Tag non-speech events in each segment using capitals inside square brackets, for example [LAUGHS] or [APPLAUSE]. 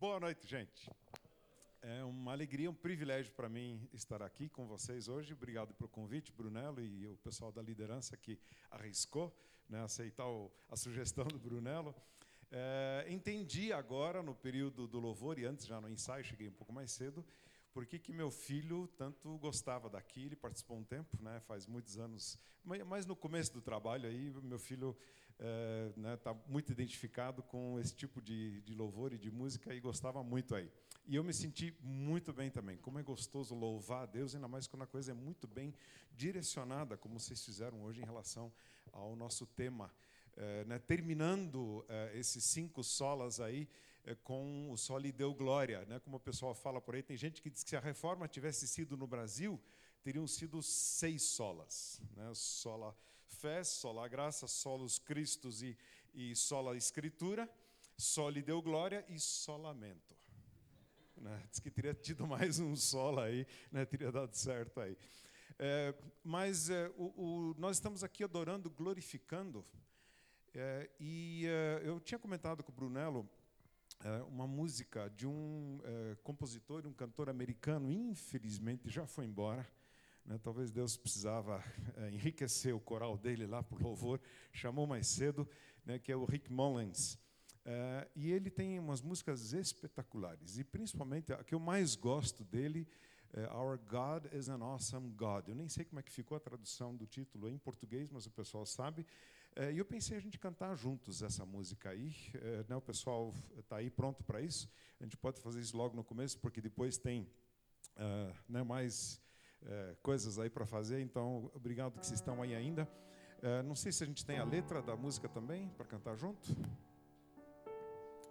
Boa noite, gente. É uma alegria, um privilégio para mim estar aqui com vocês hoje. Obrigado pelo convite, Brunello e o pessoal da liderança que arriscou né, aceitar o, a sugestão do Brunello. É, entendi agora, no período do louvor, e antes já no ensaio, cheguei um pouco mais cedo, por que, meu filho tanto gostava daqui, ele participou um tempo, né, faz muitos anos, mas no começo do trabalho aí, meu filho está é, né, tá muito identificado com esse tipo de, de louvor e de música e gostava muito aí. E eu me senti muito bem também. Como é gostoso louvar a Deus, ainda mais quando a coisa é muito bem direcionada, como vocês fizeram hoje em relação ao nosso tema. É, né, terminando é, esses cinco solas aí é, com o Sol lhe deu glória. Né, como o pessoal fala por aí, tem gente que diz que se a reforma tivesse sido no Brasil, teriam sido seis solas. Né, sola fé, sola graça, solos Cristos e, e sola escritura, só lhe deu glória e só lamento. Né? Diz que teria tido mais um solo aí, né? teria dado certo aí. É, mas é, o, o, nós estamos aqui adorando, glorificando, é, e é, eu tinha comentado com o Brunello é, uma música de um é, compositor, um cantor americano, infelizmente já foi embora, né, talvez Deus precisava é, enriquecer o coral dele lá por louvor, chamou mais cedo, né, que é o Rick Mullins. É, e ele tem umas músicas espetaculares, e principalmente a que eu mais gosto dele é Our God is an Awesome God. Eu nem sei como é que ficou a tradução do título em português, mas o pessoal sabe. E eu pensei a gente cantar juntos essa música aí. Né, o pessoal está aí pronto para isso. A gente pode fazer isso logo no começo, porque depois tem uh, né, mais é, coisas aí para fazer, então obrigado que vocês estão aí ainda. É, não sei se a gente tem a letra da música também para cantar junto.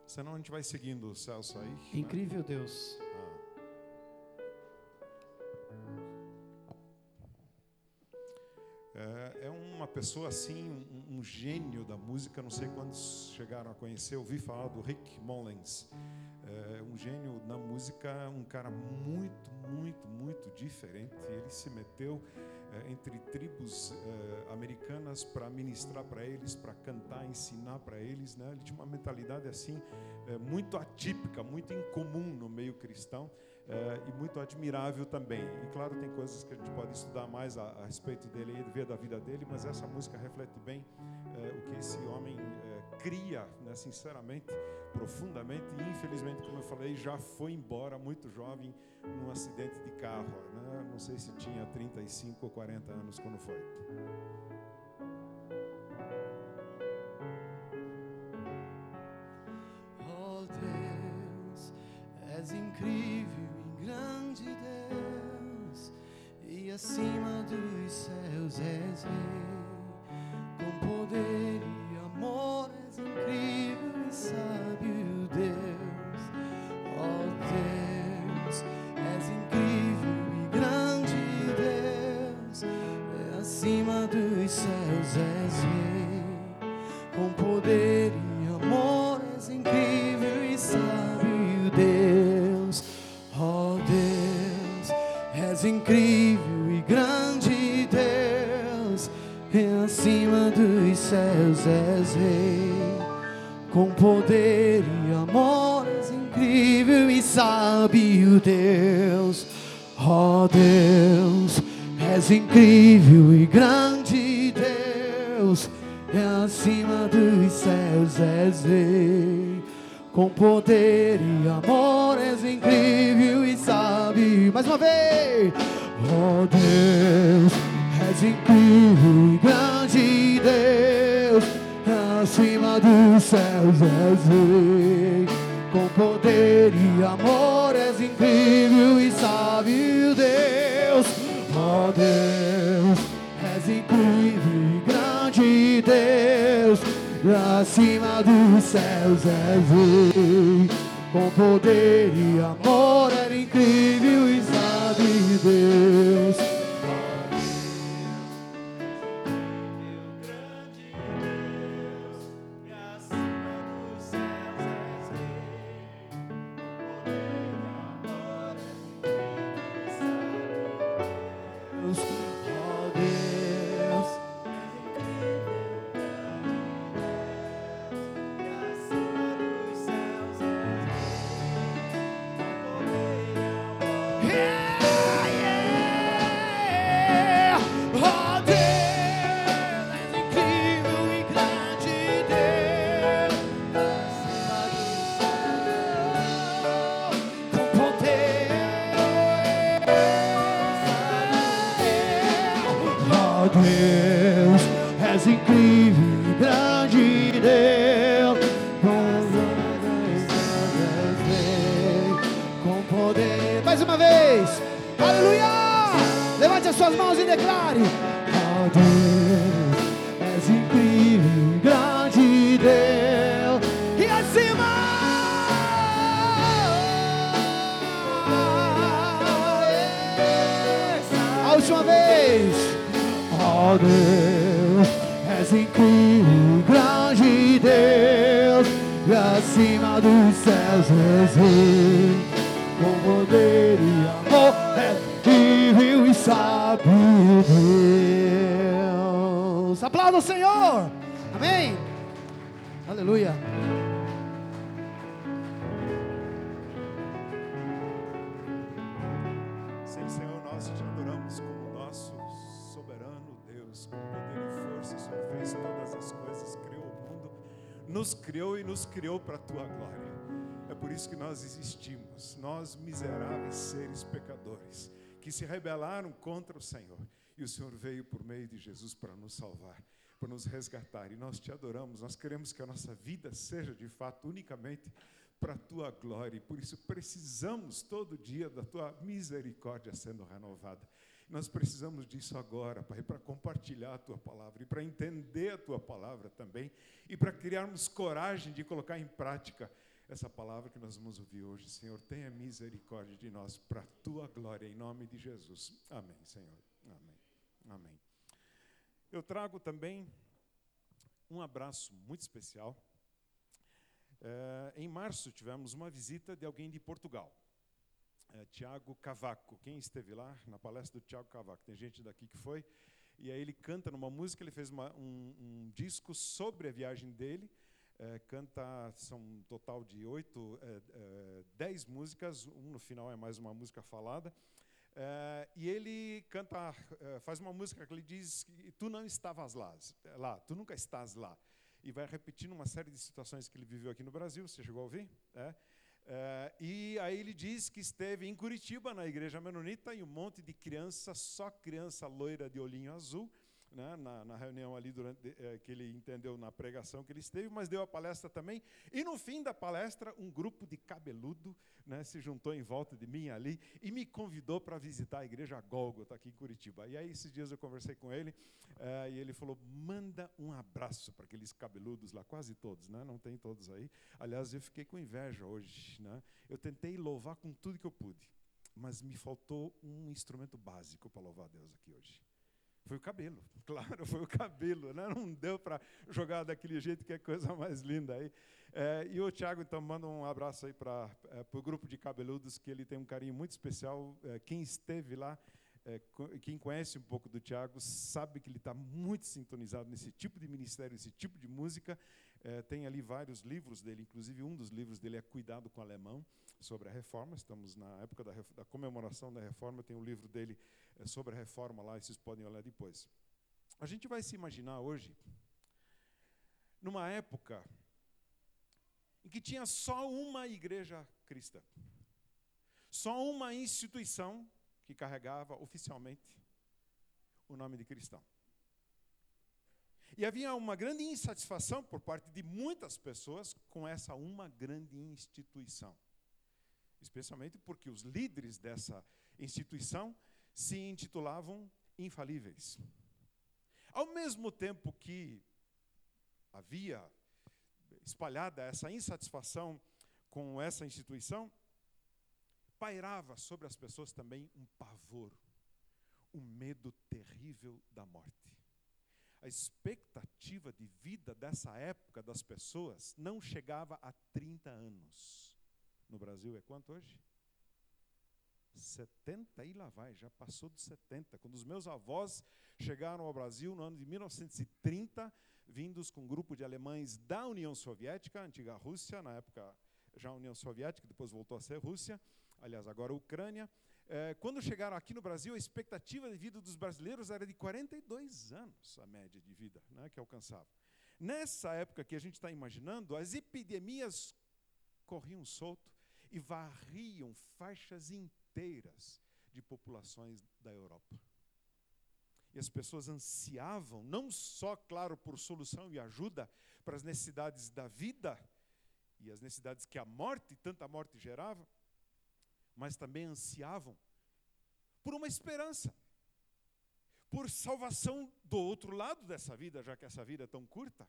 Senão a gente vai seguindo o Celso aí. Incrível né? Deus. É, é uma pessoa assim, um, um, gênio da música. Não sei quantos chegaram a conhecer, ouvi falar do Rick Mullins é um gênio na música, um cara muito, muito, muito diferente. Ele se meteu é, entre tribos é, americanas para ministrar para eles, para cantar, ensinar para eles. Né? Ele tinha uma mentalidade assim é, muito atípica, muito incomum no meio cristão. É, e muito admirável também. E claro, tem coisas que a gente pode estudar mais a, a respeito dele e ver da vida dele, mas essa música reflete bem é, o que esse homem é, cria, né, sinceramente, profundamente. E infelizmente, como eu falei, já foi embora muito jovem num acidente de carro. Né? Não sei se tinha 35 ou 40 anos quando foi. Oh Deus, és incrível e acima dos céus és rei, com poder e amor és incrível e sábio Deus, ó oh Deus, és incrível e grande Deus, e acima dos céus és rei, acima dos céus és rei. Com poder e amor és incrível e sábio Deus, oh Deus, és incrível e grande Deus acima dos céus és rei, com poder e amor era incrível e sabe Deus. Sim, Senhor, nós te adoramos como nosso soberano Deus, com poder e força. O Senhor fez todas as coisas, criou o mundo, nos criou e nos criou para a tua glória. É por isso que nós existimos, nós miseráveis seres pecadores, que se rebelaram contra o Senhor. E o Senhor veio por meio de Jesus para nos salvar, para nos resgatar. E nós te adoramos, nós queremos que a nossa vida seja de fato unicamente para a tua glória. E por isso precisamos todo dia da tua misericórdia sendo renovada. Nós precisamos disso agora, Pai, para compartilhar a tua palavra e para entender a tua palavra também e para criarmos coragem de colocar em prática essa palavra que nós vamos ouvir hoje. Senhor, tenha misericórdia de nós para a tua glória, em nome de Jesus. Amém, Senhor. Amém. Amém. Eu trago também um abraço muito especial. Eh, em março tivemos uma visita de alguém de Portugal, eh, Tiago Cavaco. Quem esteve lá na palestra do Tiago Cavaco? Tem gente daqui que foi. E aí ele canta numa música, ele fez uma- um, um disco sobre a viagem dele. eh, canta, são um total de oito, dez músicas, um no final é mais uma música falada. E ele canta, faz uma música que ele diz tu não estavas lá, lá, tu nunca estás lá. E vai repetindo uma série de situações que ele viveu aqui no Brasil, você chegou a ouvir? É. Eh, e aí ele diz que esteve em Curitiba, na igreja menonita, e um monte de criança, só criança loira de olhinho azul, né, na, na reunião ali durante eh, que ele entendeu na pregação que ele esteve, mas deu a palestra também. E no fim da palestra, um grupo de cabeludo né, se juntou em volta de mim ali e me convidou para visitar a igreja Gólgota aqui em Curitiba. E aí esses dias eu conversei com ele eh, e ele falou: manda um abraço para aqueles cabeludos lá, quase todos, né? Não tem todos aí. Aliás, eu fiquei com inveja hoje, né? Eu tentei louvar com tudo que eu pude, mas me faltou um instrumento básico para louvar a Deus aqui hoje. Foi o cabelo, [LAUGHS] claro, foi o cabelo, né? não deu para jogar daquele jeito que é coisa mais linda aí. É, e o Tiago, então, manda um abraço aí para é, o grupo de cabeludos, que ele tem um carinho muito especial. É, quem esteve lá, é, quem conhece um pouco do Tiago, sabe que ele está muito sintonizado nesse tipo de ministério, nesse tipo de música. É, tem ali vários livros dele, inclusive um dos livros dele é Cuidado com o Alemão, sobre a reforma. Estamos na época da, da comemoração da reforma, tem o livro dele sobre a reforma lá, vocês podem olhar depois. A gente vai se imaginar hoje, numa época em que tinha só uma igreja cristã, só uma instituição que carregava oficialmente o nome de cristão. E havia uma grande insatisfação por parte de muitas pessoas com essa uma grande instituição. Especialmente porque os líderes dessa instituição se intitulavam infalíveis. Ao mesmo tempo que havia espalhada essa insatisfação com essa instituição, pairava sobre as pessoas também um pavor, um medo terrível da morte. A expectativa de vida dessa época das pessoas não chegava a 30 anos. No Brasil é quanto hoje? 70 e lá vai, já passou dos 70. Quando os meus avós chegaram ao Brasil no ano de 1930, vindos com um grupo de alemães da União Soviética, antiga Rússia, na época já União Soviética, depois voltou a ser Rússia, aliás, agora Ucrânia. É, quando chegaram aqui no Brasil, a expectativa de vida dos brasileiros era de 42 anos, a média de vida né, que alcançavam. Nessa época que a gente está imaginando, as epidemias corriam solto e varriam faixas inteiras de populações da Europa. E as pessoas ansiavam, não só, claro, por solução e ajuda para as necessidades da vida e as necessidades que a morte, tanta morte gerava, mas também ansiavam por uma esperança, por salvação do outro lado dessa vida, já que essa vida é tão curta.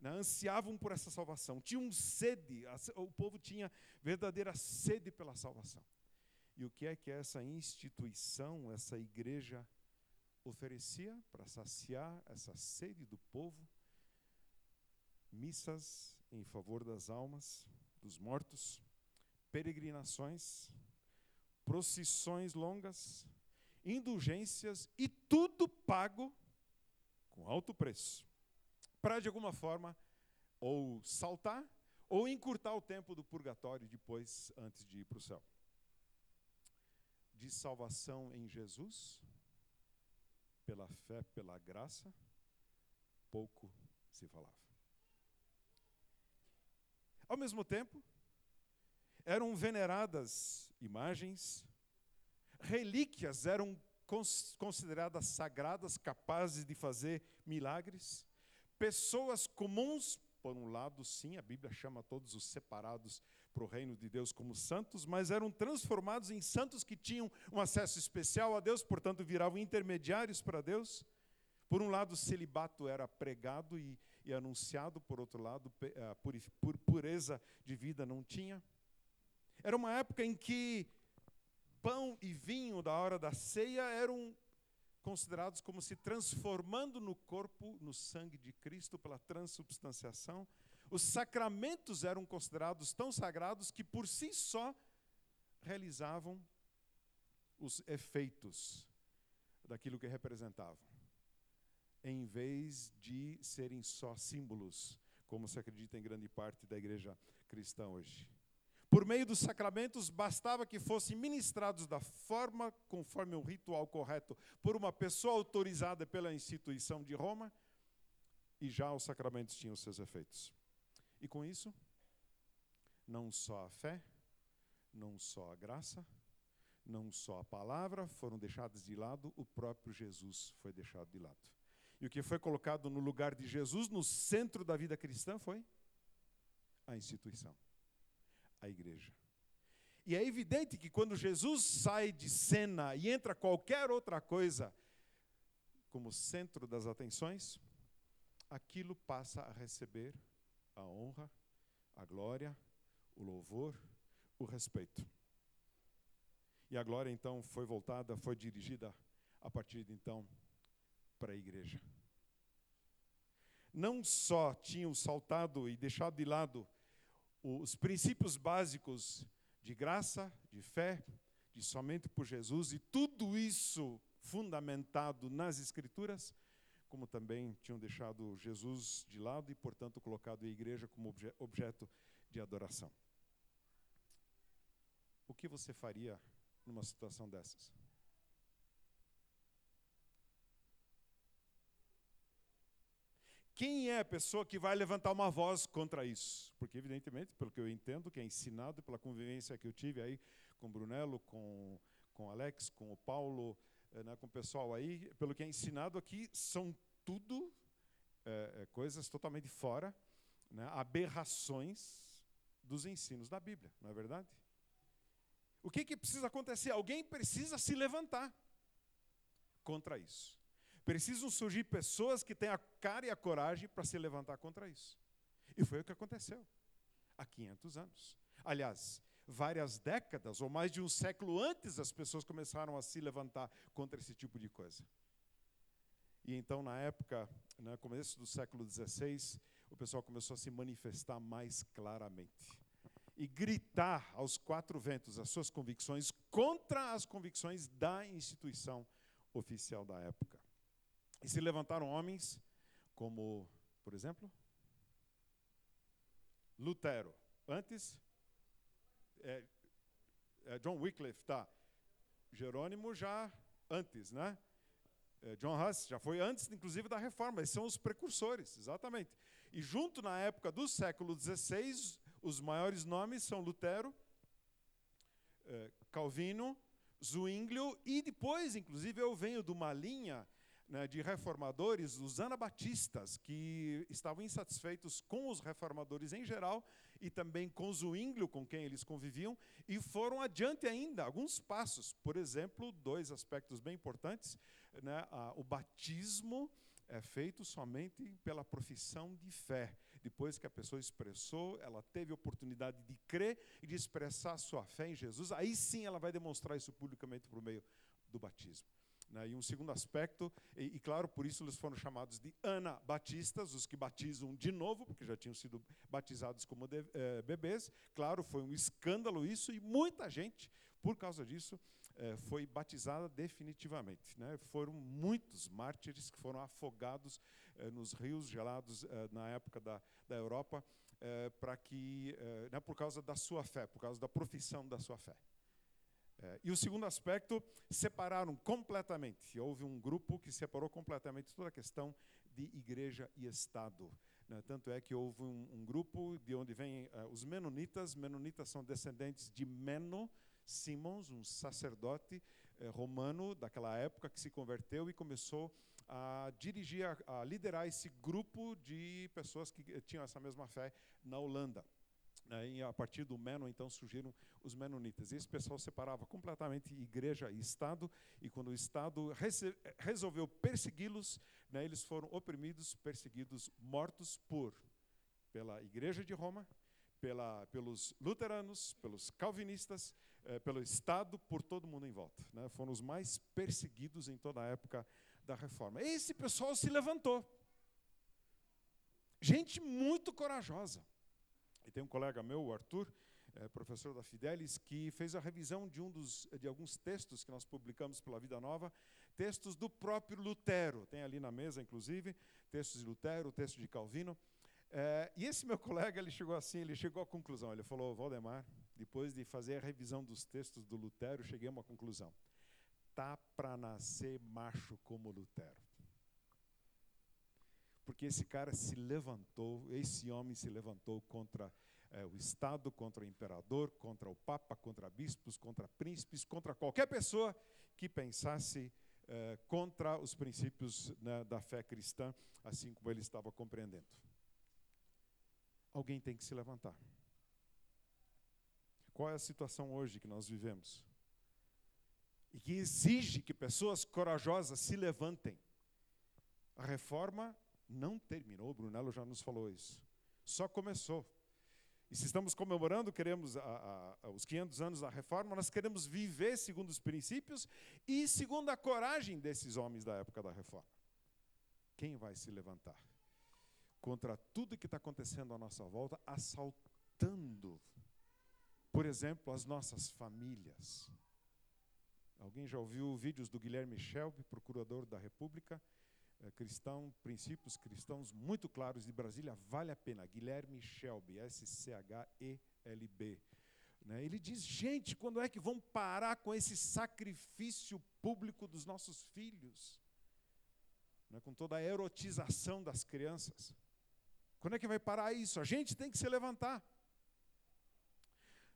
Né? Ansiavam por essa salvação, tinham sede, o povo tinha verdadeira sede pela salvação. E o que é que essa instituição, essa igreja, oferecia para saciar essa sede do povo? Missas em favor das almas dos mortos, peregrinações, procissões longas, indulgências e tudo pago com alto preço, para de alguma forma ou saltar ou encurtar o tempo do purgatório depois, antes de ir para o céu. De salvação em Jesus, pela fé, pela graça, pouco se falava. Ao mesmo tempo, eram veneradas imagens, relíquias eram consideradas sagradas, capazes de fazer milagres. Pessoas comuns, por um lado, sim, a Bíblia chama todos os separados para o reino de Deus como santos, mas eram transformados em santos que tinham um acesso especial a Deus, portanto, viravam intermediários para Deus. Por um lado, o celibato era pregado e, e anunciado, por outro lado, a pureza de vida não tinha. Era uma época em que pão e vinho da hora da ceia eram considerados como se transformando no corpo, no sangue de Cristo pela transubstanciação. Os sacramentos eram considerados tão sagrados que por si só realizavam os efeitos daquilo que representavam, em vez de serem só símbolos, como se acredita em grande parte da igreja cristã hoje. Por meio dos sacramentos, bastava que fossem ministrados da forma, conforme o ritual correto, por uma pessoa autorizada pela instituição de Roma, e já os sacramentos tinham seus efeitos. E com isso, não só a fé, não só a graça, não só a palavra foram deixadas de lado, o próprio Jesus foi deixado de lado. E o que foi colocado no lugar de Jesus, no centro da vida cristã, foi a instituição a igreja. E é evidente que quando Jesus sai de cena e entra qualquer outra coisa como centro das atenções, aquilo passa a receber a honra, a glória, o louvor, o respeito. E a glória então foi voltada, foi dirigida a partir de então para a igreja. Não só tinham saltado e deixado de lado os princípios básicos de graça, de fé, de somente por Jesus, e tudo isso fundamentado nas Escrituras, como também tinham deixado Jesus de lado e, portanto, colocado a igreja como obje objeto de adoração. O que você faria numa situação dessas? Quem é a pessoa que vai levantar uma voz contra isso? Porque, evidentemente, pelo que eu entendo, que é ensinado pela convivência que eu tive aí com o Brunello, com, com o Alex, com o Paulo, né, com o pessoal aí, pelo que é ensinado aqui, são tudo é, coisas totalmente fora, né, aberrações dos ensinos da Bíblia, não é verdade? O que, que precisa acontecer? Alguém precisa se levantar contra isso. Precisam surgir pessoas que tenham a cara e a coragem para se levantar contra isso. E foi o que aconteceu há 500 anos. Aliás, várias décadas ou mais de um século antes, as pessoas começaram a se levantar contra esse tipo de coisa. E então, na época, no né, começo do século XVI, o pessoal começou a se manifestar mais claramente e gritar aos quatro ventos as suas convicções contra as convicções da instituição oficial da época. E se levantaram homens como, por exemplo, Lutero. Antes, é, é John Wycliffe, tá. Jerônimo já antes, né? Eh, John Huss já foi antes, inclusive, da reforma. Eles são os precursores, exatamente. E junto na época do século XVI, os maiores nomes são Lutero, eh, Calvino, Zwinglio, e depois, inclusive, eu venho de uma linha né, de reformadores, os anabatistas, que estavam insatisfeitos com os reformadores em geral e também com Zwinglio, com quem eles conviviam, e foram adiante ainda, alguns passos. Por exemplo, dois aspectos bem importantes. Né, a, o batismo é feito somente pela profissão de fé. Depois que a pessoa expressou, ela teve oportunidade de crer e de expressar sua fé em Jesus, aí sim ela vai demonstrar isso publicamente por meio do batismo. Né? E um segundo aspecto, e, e, claro, por isso eles foram chamados de anabatistas, os que batizam de novo, porque já tinham sido batizados como de, eh, bebês. Claro, foi um escândalo isso, e muita gente, por causa disso, eh, foi batizada definitivamente. Né? Foram muitos mártires que foram afogados eh, nos rios gelados eh, na época da, da Europa, eh, para que, eh, né, por causa da sua fé, por causa da profissão da sua fé. É, e o segundo aspecto, separaram completamente. Houve um grupo que separou completamente toda a questão de igreja e Estado. Né? Tanto é que houve um, um grupo de onde vêm uh, os Menonitas. Menonitas são descendentes de Meno Simons, um sacerdote uh, romano daquela época que se converteu e começou a dirigir, a, a liderar esse grupo de pessoas que tinham essa mesma fé na Holanda. Né, e a partir do Menon, então, surgiram os Menonitas. Esse pessoal separava completamente igreja e Estado, e quando o Estado resolveu persegui-los, né, eles foram oprimidos, perseguidos, mortos por pela Igreja de Roma, pela, pelos luteranos, pelos calvinistas, eh, pelo Estado, por todo mundo em volta. Né, foram os mais perseguidos em toda a época da Reforma. Esse pessoal se levantou. Gente muito corajosa. E tem um colega meu, o Arthur, é, professor da Fidelis, que fez a revisão de um dos de alguns textos que nós publicamos pela Vida Nova, textos do próprio Lutero. Tem ali na mesa, inclusive, textos de Lutero, texto de Calvino. É, e esse meu [LAUGHS] colega, ele chegou assim, ele chegou à conclusão. Ele falou, Valdemar, depois de fazer a revisão dos textos do Lutero, cheguei a uma conclusão. Tá para nascer macho como Lutero porque esse cara se levantou, esse homem se levantou contra é, o Estado, contra o imperador, contra o Papa, contra bispos, contra príncipes, contra qualquer pessoa que pensasse é, contra os princípios né, da fé cristã, assim como ele estava compreendendo. Alguém tem que se levantar. Qual é a situação hoje que nós vivemos? E que exige que pessoas corajosas se levantem. A reforma não terminou, o Brunello já nos falou isso. Só começou. E se estamos comemorando, queremos a, a, os 500 anos da reforma, nós queremos viver segundo os princípios e segundo a coragem desses homens da época da reforma. Quem vai se levantar contra tudo que está acontecendo à nossa volta, assaltando, por exemplo, as nossas famílias? Alguém já ouviu vídeos do Guilherme Shelby, procurador da República? É, cristão, princípios cristãos muito claros de Brasília, vale a pena. Guilherme Shelby, S-C-H-E-L-B. Né? Ele diz: gente, quando é que vão parar com esse sacrifício público dos nossos filhos? Né? Com toda a erotização das crianças. Quando é que vai parar isso? A gente tem que se levantar.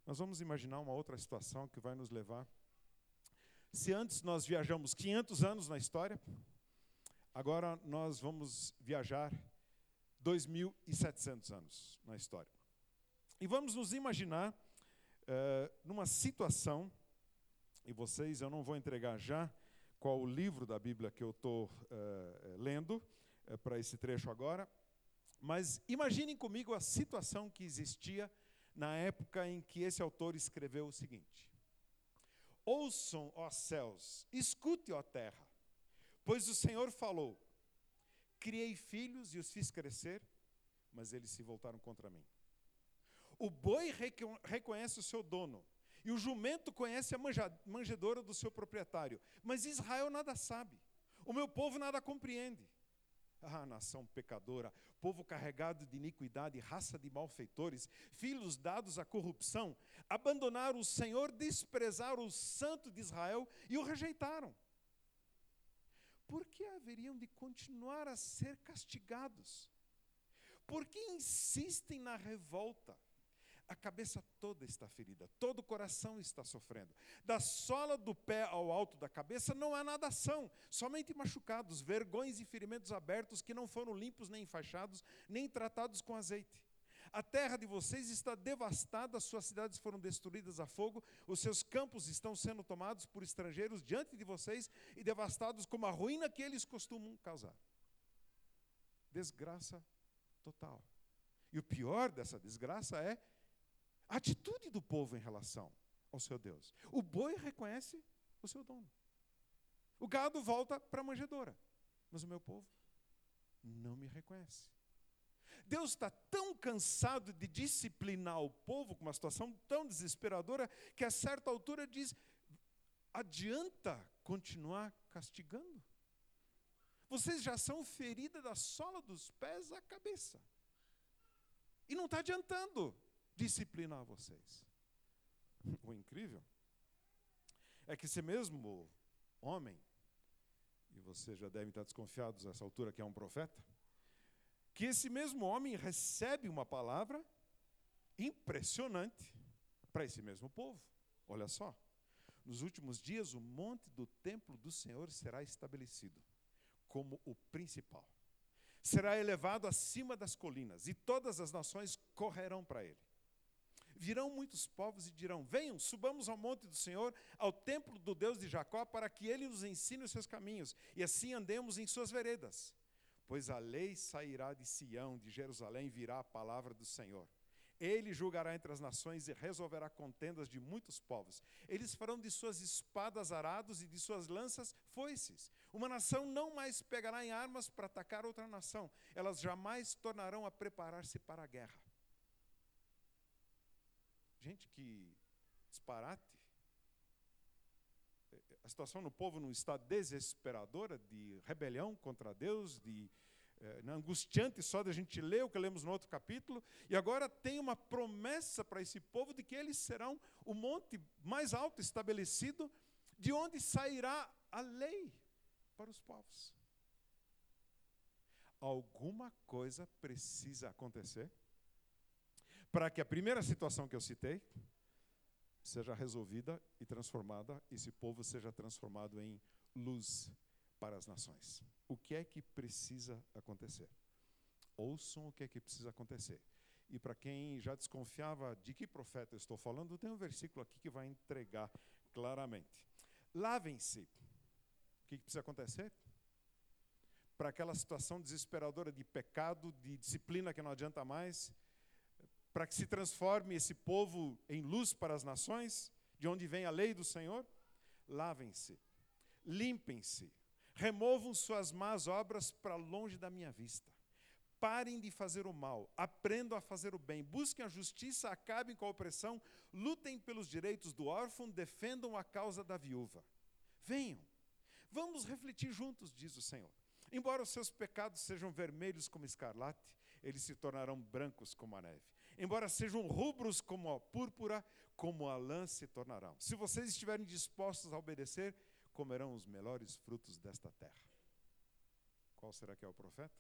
Nós vamos imaginar uma outra situação que vai nos levar. Se antes nós viajamos 500 anos na história, Agora nós vamos viajar 2.700 anos na história. E vamos nos imaginar uh, numa situação, e vocês, eu não vou entregar já qual o livro da Bíblia que eu estou uh, lendo uh, para esse trecho agora, mas imaginem comigo a situação que existia na época em que esse autor escreveu o seguinte: Ouçam, ó céus, escute, ó terra Pois o Senhor falou: Criei filhos e os fiz crescer, mas eles se voltaram contra mim. O boi reconhece o seu dono, e o jumento conhece a manjedoura do seu proprietário, mas Israel nada sabe, o meu povo nada compreende. Ah, nação pecadora, povo carregado de iniquidade, raça de malfeitores, filhos dados à corrupção, abandonaram o Senhor, desprezaram o Santo de Israel e o rejeitaram. Por que haveriam de continuar a ser castigados? Por que insistem na revolta? a cabeça toda está ferida, todo o coração está sofrendo. Da sola do pé ao alto da cabeça não há nadação, somente machucados, vergões e ferimentos abertos que não foram limpos nem enfaixados, nem tratados com azeite. A terra de vocês está devastada, as suas cidades foram destruídas a fogo, os seus campos estão sendo tomados por estrangeiros diante de vocês e devastados como a ruína que eles costumam causar. Desgraça total. E o pior dessa desgraça é a atitude do povo em relação ao seu Deus. O boi reconhece o seu dono. O gado volta para a manjedoura. Mas o meu povo não me reconhece. Deus está tão cansado de disciplinar o povo com uma situação tão desesperadora que a certa altura diz: adianta continuar castigando? Vocês já são ferida da sola dos pés à cabeça. E não está adiantando disciplinar vocês. [LAUGHS] O incrível é que esse mesmo homem, e você já deve estar desconfiados nessa altura que é um profeta, que esse mesmo homem recebe uma palavra impressionante para esse mesmo povo. Olha só. Nos últimos dias, o monte do templo do Senhor será estabelecido como o principal. Será elevado acima das colinas, e todas as nações correrão para ele. Virão muitos povos e dirão: Venham, subamos ao monte do Senhor, ao templo do Deus de Jacó, para que ele nos ensine os seus caminhos, e assim andemos em suas veredas. Pois a lei sairá de Sião, de Jerusalém virá a palavra do Senhor. Ele julgará entre as nações e resolverá contendas de muitos povos. Eles farão de suas espadas arados e de suas lanças foices. Uma nação não mais pegará em armas para atacar outra nação. Elas jamais tornarão a preparar-se para a guerra. Gente, que disparate. A situação no povo não está desesperadora de rebelião contra Deus, de é, angustiante só da gente ler o que lemos no outro capítulo, e agora tem uma promessa para esse povo de que eles serão o monte mais alto estabelecido, de onde sairá a lei para os povos. Alguma coisa precisa acontecer para que a primeira situação que eu citei seja resolvida e transformada, esse povo seja transformado em luz para as nações. O que é que precisa acontecer? Ouçam o que é que precisa acontecer. E para quem já desconfiava de que profeta estou falando, tem um versículo aqui que vai entregar claramente. Lavem-se. O que, que precisa acontecer? Para aquela situação desesperadora de pecado, de disciplina que não adianta mais, para que se transforme esse povo em luz para as nações, de onde vem a lei do Senhor? Lavem-se, limpem-se, removam suas más obras para longe da minha vista. Parem de fazer o mal, aprendam a fazer o bem, busquem a justiça, acabem com a opressão, lutem pelos direitos do órfão, defendam a causa da viúva. Venham, vamos refletir juntos, diz o Senhor. Embora os seus pecados sejam vermelhos como escarlate, eles se tornarão brancos como a neve embora sejam rubros como a púrpura, como a lã se tornarão. Se vocês estiverem dispostos a obedecer, comerão os melhores frutos desta terra. Qual será que é o profeta?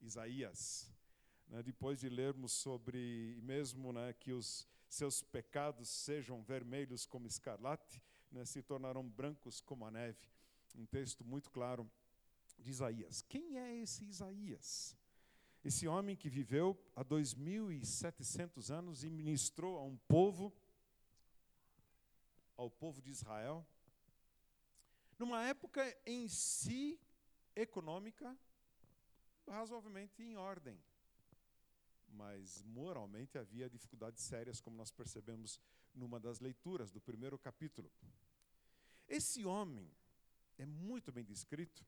Isaías. Né, depois de lermos sobre, mesmo né, que os seus pecados sejam vermelhos como escarlate, né, se tornarão brancos como a neve. Um texto muito claro de Isaías. Quem é esse Isaías? Esse homem que viveu há 2.700 anos e ministrou a um povo, ao povo de Israel, numa época em si econômica razoavelmente em ordem. Mas moralmente havia dificuldades sérias, como nós percebemos numa das leituras do primeiro capítulo. Esse homem é muito bem descrito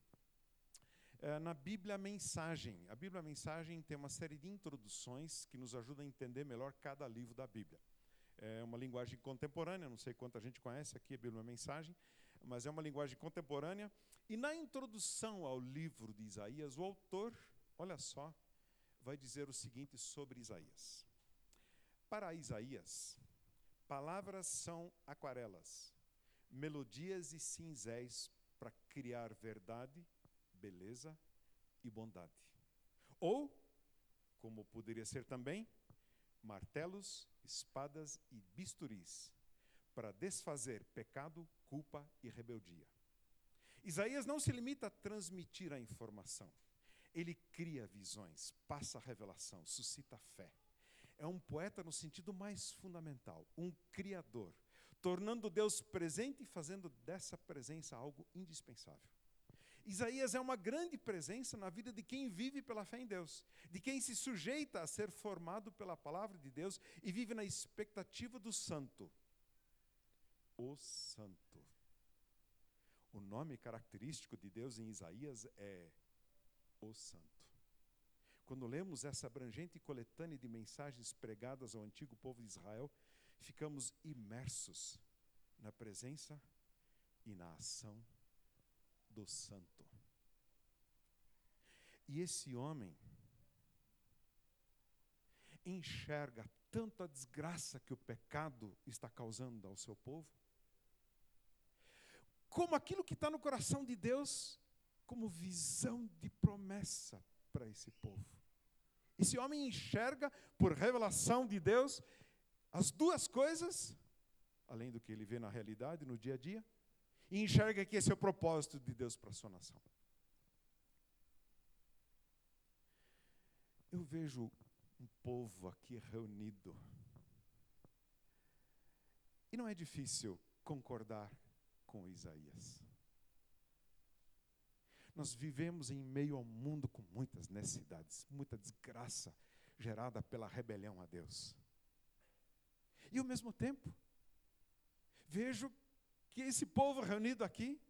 na Bíblia Mensagem. A Bíblia Mensagem tem uma série de introduções que nos ajudam a entender melhor cada livro da Bíblia. É uma linguagem contemporânea, não sei quanta gente conhece aqui a Bíblia Mensagem, mas é uma linguagem contemporânea. E na introdução ao livro de Isaías, o autor, olha só, vai dizer o seguinte sobre Isaías. Para Isaías, palavras são aquarelas, melodias e cinzéis para criar verdade, beleza e bondade. Ou, como poderia ser também, martelos, espadas e bisturis para desfazer pecado, culpa e rebeldia. Isaías não se limita a transmitir a informação. Ele cria visões, passa a revelação, suscita fé. É um poeta no sentido mais fundamental, um criador, tornando Deus presente e fazendo dessa presença algo indispensável. Isaías é uma grande presença na vida de quem vive pela fé em Deus, de quem se sujeita a ser formado pela palavra de Deus e vive na expectativa do santo. O Santo. O nome característico de Deus em Isaías é o Santo. Quando lemos essa abrangente coletânea de mensagens pregadas ao antigo povo de Israel, ficamos imersos na presença e na ação do Santo. E esse homem enxerga tanto a desgraça que o pecado está causando ao seu povo, como aquilo que está no coração de Deus, como visão de promessa para esse povo. Esse homem enxerga, por revelação de Deus, as duas coisas, além do que ele vê na realidade, no dia a dia, e enxerga que esse é o propósito de Deus para a sua nação. Eu vejo um povo aqui reunido. E não é difícil concordar com Isaías. Nós vivemos em meio ao mundo com muitas necessidades, muita desgraça gerada pela rebelião a Deus. E ao mesmo tempo, vejo que esse povo reunido aqui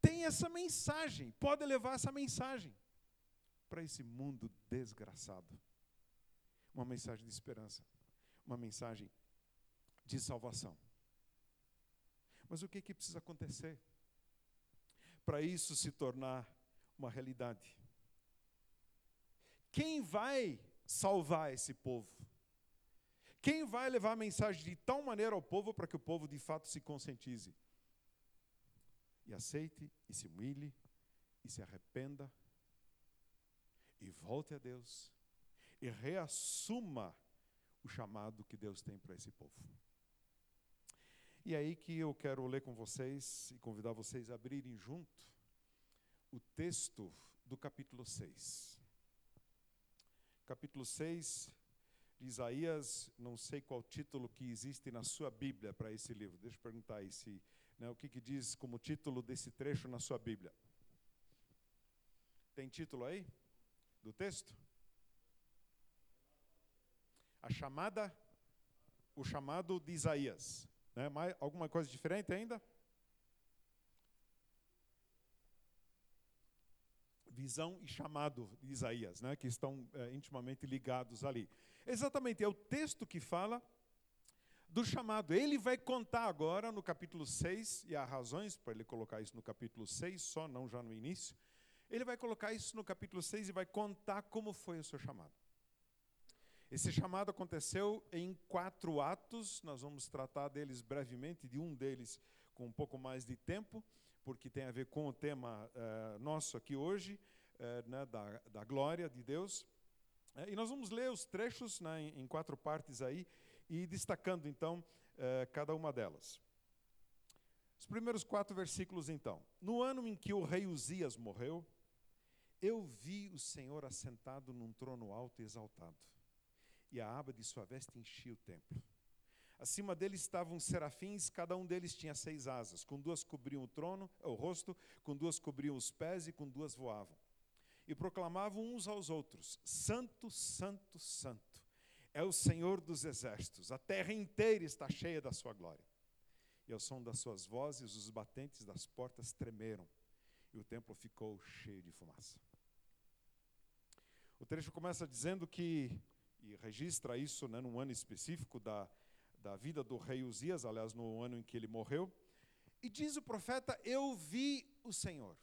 tem essa mensagem, pode levar essa mensagem para esse mundo desgraçado. Uma mensagem de esperança, uma mensagem de salvação. Mas o que, que precisa acontecer para isso se tornar uma realidade? Quem vai salvar esse povo? Quem vai levar a mensagem de tal maneira ao povo para que o povo de fato se conscientize? E aceite, e se humilhe, e se arrependa, e volte a Deus, e reassuma o chamado que Deus tem para esse povo. E é aí que eu quero ler com vocês e convidar vocês a abrirem junto o texto do capítulo 6. Capítulo 6 de Isaías, não sei qual título que existe na sua Bíblia para esse livro. Deixa eu perguntar aí se, né, o que, que diz como título desse trecho na sua Bíblia. Tem título aí do texto? A chamada, o chamado de Isaías. Né? Mais, alguma coisa diferente ainda? Visão e chamado de Isaías, né? que estão é, intimamente ligados ali. Exatamente, é o texto que fala do chamado. Ele vai contar agora no capítulo 6, e há razões para ele colocar isso no capítulo 6, só não já no início. Ele vai colocar isso no capítulo 6 e vai contar como foi o seu chamado. Esse chamado aconteceu em quatro atos, nós vamos tratar deles brevemente, de um deles com um pouco mais de tempo, porque tem a ver com o tema uh, nosso aqui hoje, uh, né, da, da glória de Deus. É, e nós vamos ler os trechos né, em, quatro partes aí e destacando então uh, cada uma delas. Os primeiros quatro versículos então. No ano em que o rei Uzias morreu, eu vi o Senhor assentado num trono alto e exaltado, e a aba de sua veste enchia o templo. Acima dele estavam serafins, cada um deles tinha seis asas, com duas cobriam o trono, o rosto, com duas cobriam os pés e com duas voavam e proclamavam uns aos outros: Santo, Santo, Santo é o Senhor dos exércitos, a terra inteira está cheia da sua glória. E ao som das suas vozes, os batentes das portas tremeram, e o templo ficou cheio de fumaça. O trecho começa dizendo que, e registra isso né, num ano específico da, da vida do rei Uzias, aliás, no ano em que ele morreu, E diz o profeta: Eu vi o Senhor.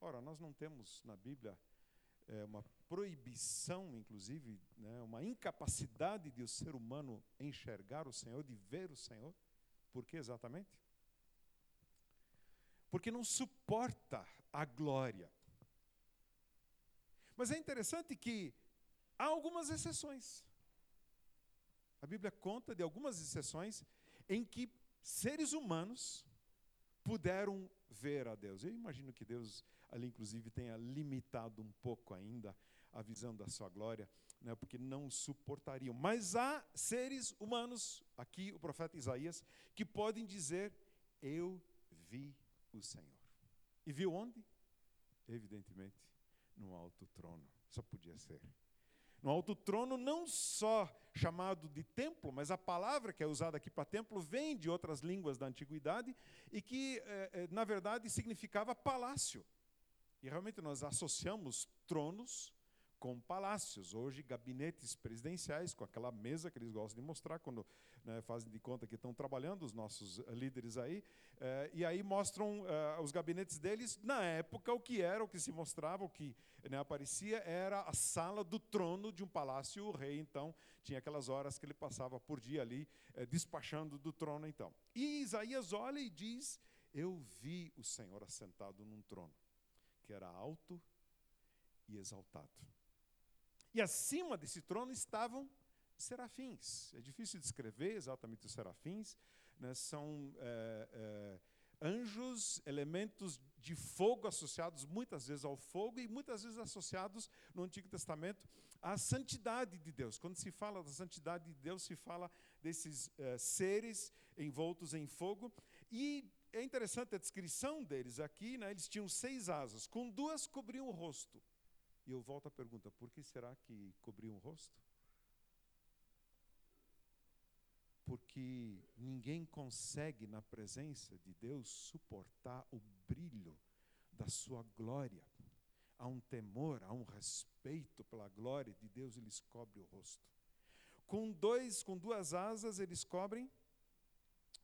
Ora, nós não temos na Bíblia é, uma proibição, inclusive, né, uma incapacidade de o ser humano enxergar o Senhor, de ver o Senhor. Por que exatamente? Porque não suporta a glória. Mas é interessante que há algumas exceções. A Bíblia conta de algumas exceções em que seres humanos puderam ver a Deus. Eu imagino que Deus ali, inclusive, tenha limitado um pouco ainda a visão da sua glória, né, porque não suportariam. Mas há seres humanos, aqui o profeta Isaías, que podem dizer: Eu vi o Senhor. E viu onde? Evidentemente, no alto trono. Só podia ser. No alto trono, não só chamado de templo, mas a palavra que é usada aqui para templo vem de outras línguas da antiguidade e que, eh, na verdade, significava palácio. E realmente nós associamos tronos com palácios, hoje gabinetes presidenciais, com aquela mesa que eles gostam de mostrar quando né, fazem de conta que estão trabalhando, os nossos eh, líderes aí, eh, e aí mostram eh, os gabinetes deles. Na época, o que era, o que se mostrava, o que né, aparecia, era a sala do trono de um palácio. O rei, então, tinha aquelas horas que ele passava por dia ali, despachando do trono, então. E Isaías olha e diz: Eu vi o Senhor assentado num trono, que era alto e exaltado. E acima desse trono estavam serafins. É difícil descrever exatamente os serafins. Né? São é, é, anjos, elementos de fogo associados muitas vezes ao fogo e muitas vezes associados no Antigo Testamento à santidade de Deus. Quando se fala da santidade de Deus, se fala desses é, seres envoltos em fogo. E é interessante a descrição deles aqui, né? eles tinham seis asas, com duas cobriam o rosto e eu volto à pergunta: por que será que cobriam o rosto? Porque ninguém consegue, na presença de Deus, suportar o brilho da sua glória. Há um temor, há um respeito pela glória de Deus, eles cobrem o rosto. Com dois, com duas asas, eles cobrem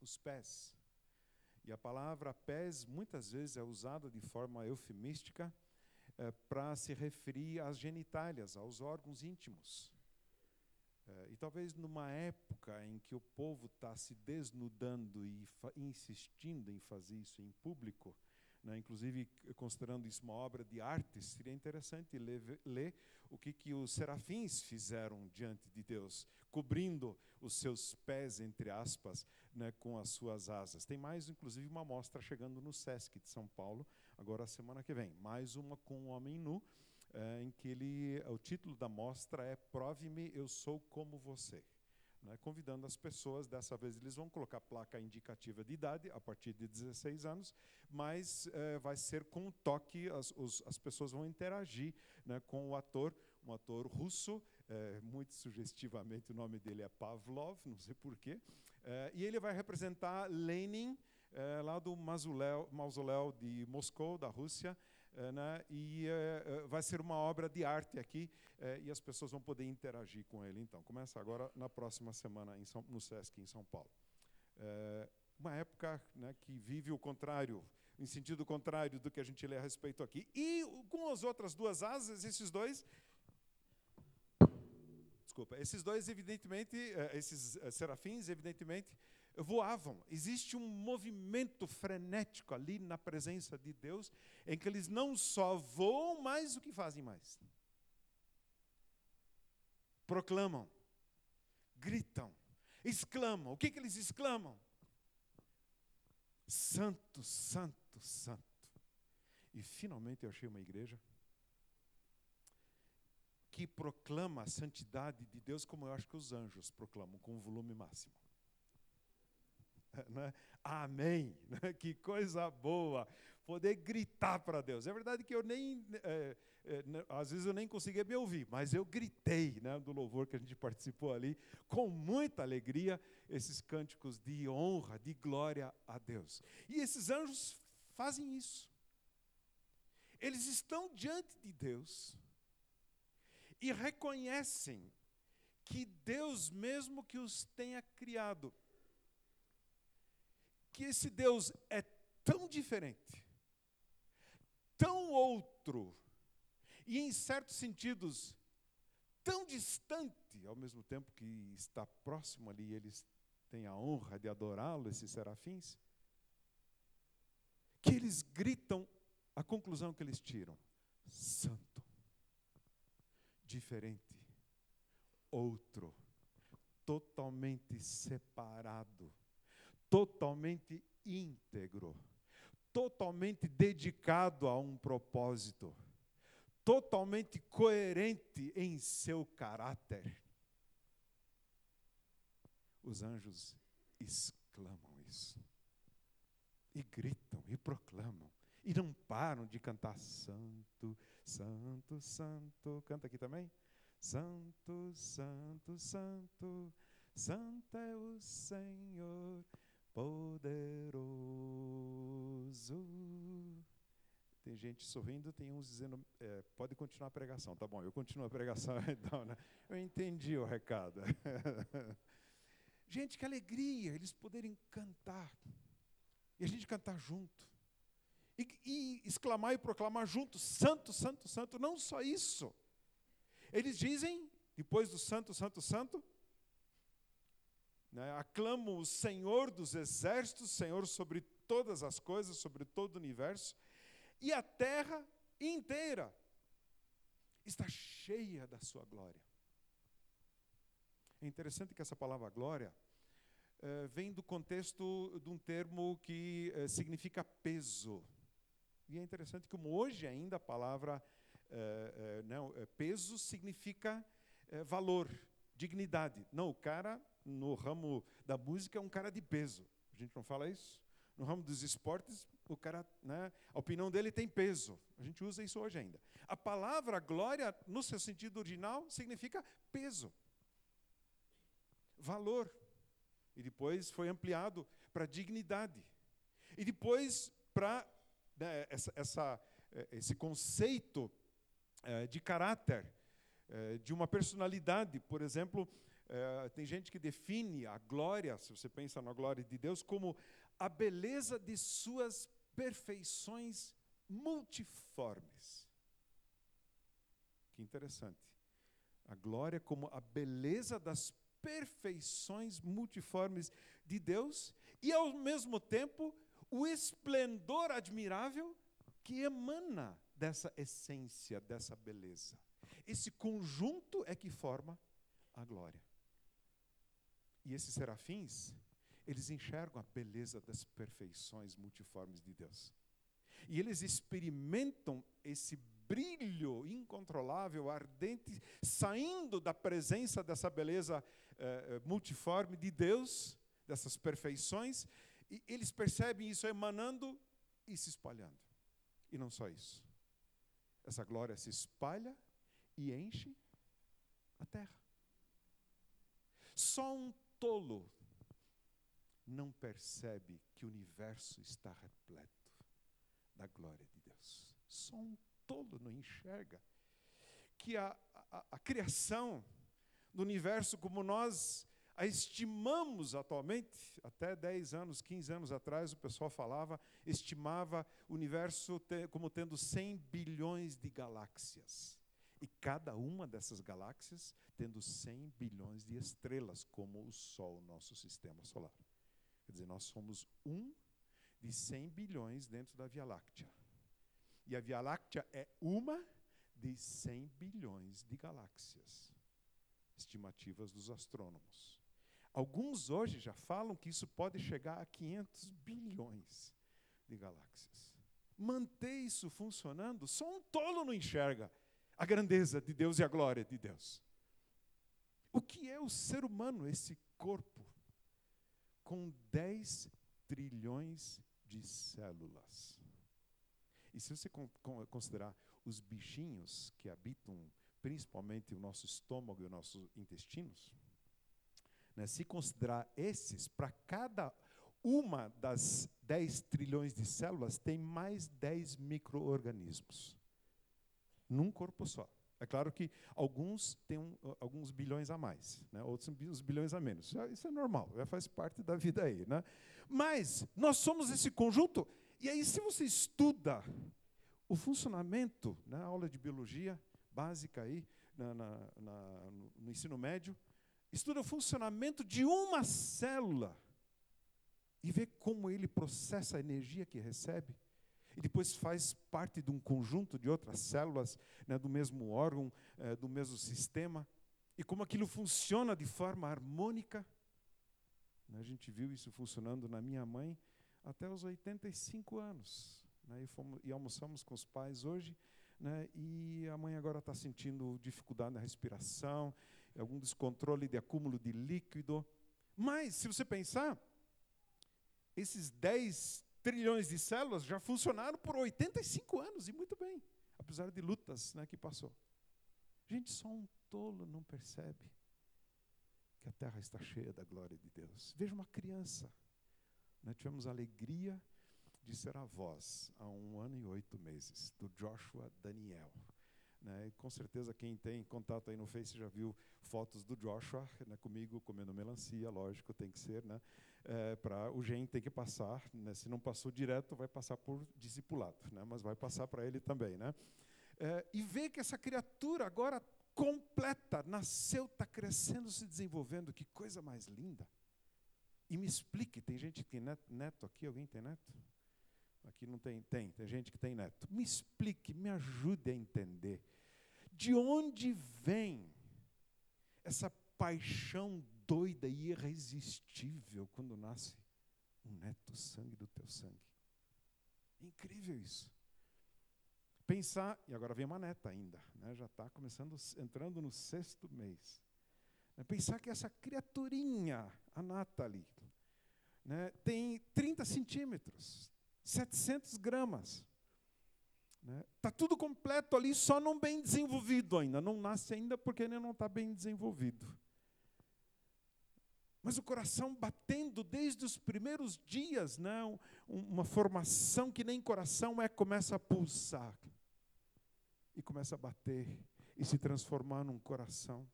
os pés. E a palavra pés muitas vezes é usada de forma eufemística é, para se referir às genitálias, aos órgãos íntimos. É, e talvez numa época em que o povo está se desnudando e insistindo em fazer isso em público, né, inclusive considerando isso uma obra de arte, seria interessante ler, ler o que, que os serafins fizeram diante de Deus, cobrindo os seus pés, entre aspas, né, com as suas asas. Tem mais, inclusive, uma mostra chegando no SESC de São Paulo, agora semana que vem. Mais uma com um homem nu, é, em que ele, o título da mostra é Prove-me, eu sou como você. Né, convidando as pessoas, dessa vez eles vão colocar placa indicativa de idade, a partir de 16 anos, mas é, vai ser com um toque, as, os, as pessoas vão interagir né, com o ator, um ator russo, é, muito sugestivamente o nome dele é Pavlov, não sei porquê, é, e ele vai representar Lenin, lá do mausoléu, mausoléu de Moscou, da Rússia, né, e é, é, vai ser uma obra de arte aqui, é, e as pessoas vão poder interagir com ele. Então, começa agora na próxima semana em São, no Sesc, em São Paulo. Uma época né, que vive o contrário, em sentido contrário do que a gente lê a respeito aqui. E com as outras duas asas, esses dois desculpa, esses dois, evidentemente, esses serafins, evidentemente, voavam. Existe um movimento frenético ali na presença de Deus, em que eles não só voam, mas o que fazem mais? Proclamam, gritam, exclamam. O que, que eles exclamam? Santo, santo, santo. E finalmente eu achei uma igreja que proclama a santidade de Deus como eu acho que os anjos proclamam, com o volume máximo. [LAUGHS] Né? Amém. [LAUGHS] Né? Que coisa boa poder gritar para Deus. É verdade que eu nem, é, é, às vezes eu nem conseguia me ouvir, mas eu gritei né, do louvor que a gente participou ali, com muita alegria, esses cânticos de honra, de glória a Deus. E esses anjos fazem isso. Eles estão diante de Deus e reconhecem que Deus mesmo que os tenha criado, que esse Deus é tão diferente, tão outro, e em certos sentidos tão distante, ao mesmo tempo que está próximo ali, eles têm a honra de adorá-lo, esses serafins, que eles gritam a conclusão que eles tiram: Santo, diferente, outro, totalmente separado, totalmente íntegro, totalmente dedicado a um propósito, totalmente coerente em seu caráter. Os anjos exclamam isso, e gritam, e proclamam e não param de cantar Santo, Santo, Santo. Canta aqui também. Santo, Santo, Santo, Santo é o Senhor poderoso. Tem gente sorrindo, tem uns dizendo, é, pode continuar a pregação. Tá bom, eu continuo a pregação [LAUGHS] então, né? Eu entendi o recado. [LAUGHS] gente, que alegria eles poderem cantar. E a gente cantar junto e, e exclamar e proclamar juntos: Santo, Santo, Santo. Não só isso. Eles dizem, depois do Santo, Santo, Santo, né, aclamam o Senhor dos exércitos, Senhor sobre todas as coisas, sobre todo o universo, e a terra inteira está cheia da sua glória. É interessante que essa palavra glória eh, vem do contexto de um termo que eh, significa peso. E é interessante como hoje ainda a palavra é, é, não, é, peso significa valor, dignidade. Não, o cara no ramo da música é um cara de peso. A gente não fala isso? No ramo dos esportes, o cara, né, a opinião dele tem peso. A gente usa isso hoje ainda. A palavra glória, no seu sentido original, significa peso, valor. E depois foi ampliado para dignidade. E depois para né, essa, essa, eh, esse conceito é, de caráter, é, de uma personalidade. Por exemplo, é, tem gente que define a glória, se você pensa na glória de Deus, como a beleza de suas perfeições multiformes. Que interessante. A glória como a beleza das perfeições multiformes de Deus e, ao mesmo tempo, o esplendor admirável que emana dessa essência, dessa beleza. Esse conjunto é que forma a glória. E esses serafins, eles enxergam a beleza das perfeições multiformes de Deus. E eles experimentam esse brilho incontrolável, ardente, saindo da presença dessa beleza eh, multiforme de Deus, dessas perfeições, e eles percebem isso emanando e se espalhando. E não só isso. Essa glória se espalha e enche a terra. Só um tolo não percebe que o universo está repleto da glória de Deus. Só um tolo não enxerga que a, a, a criação do universo, como nós a estimamos atualmente, até 10 anos, 15 anos atrás, o pessoal falava, estimava o universo como tendo 100 bilhões de galáxias. E cada uma dessas galáxias tendo 100 bilhões de estrelas, como o Sol, nosso sistema solar. Quer dizer, nós somos um de 100 bilhões dentro da Via Láctea. E a Via Láctea é uma de 100 bilhões de galáxias, estimativas dos astrônomos. Alguns hoje já falam que isso pode chegar a 500 bilhões de galáxias. Manter isso funcionando, só um tolo não enxerga a grandeza de Deus e a glória de Deus. O que é o ser humano, esse corpo, com 10 trilhões de células? E se você considerar os bichinhos que habitam principalmente o nosso estômago e os nossos intestinos, né, se considerar esses, para cada uma das 10 trilhões de células tem mais 10 micro-organismos. Num corpo só. É claro que alguns têm um, alguns bilhões a mais, né? outros uns bilhões a menos. Isso é normal, faz parte da vida aí. Né? Mas nós somos esse conjunto. E aí, se você estuda o funcionamento, na né, aula de biologia básica aí, na, na, na, no ensino médio, estuda o funcionamento de uma célula e vê como ele processa a energia que recebe e depois faz parte de um conjunto de outras células, né, do mesmo órgão, é, do mesmo sistema, e como aquilo funciona de forma harmônica. A gente viu isso funcionando na minha mãe até os 85 anos. Né, e, fomos, e almoçamos com os pais hoje, né, e a mãe agora está sentindo dificuldade na respiração, algum descontrole de acúmulo de líquido. Mas, se você pensar, esses 10 trilhões de células já funcionaram por 85 anos, e muito bem, apesar de lutas né, que passou. Gente, só um tolo não percebe que a terra está cheia da glória de Deus. Veja uma criança. Nós tivemos a alegria de ser avós há um ano e oito meses, do Joshua Daniel. Né? com certeza quem tem contato aí no Face já viu fotos do Joshua né, comigo comendo melancia, lógico, tem que ser, né? É, para o gen tem que passar, né, se não passou direto, vai passar por discipulado, né, mas vai passar para ele também. Né? É, e ver que essa criatura agora completa, nasceu, está crescendo, se desenvolvendo, que coisa mais linda. E me explique, tem gente que tem neto aqui? Alguém tem neto? Aqui não tem, tem, tem gente que tem neto. Me explique, me ajude a entender. De onde vem essa paixão doida e irresistível quando nasce um neto sangue do teu sangue? Incrível isso. Pensar, e agora vem uma neta ainda, né, já está começando, entrando no sexto mês. Né, pensar que essa criaturinha, a Nathalie, né, tem 30 centímetros, 700 gramas. Está né? Tá tudo completo ali, só não bem desenvolvido ainda. Não nasce ainda porque ele não está bem desenvolvido. Mas o coração batendo desde os primeiros dias, não, uma formação que nem coração é, começa a pulsar. E começa a bater e se transformar num coração.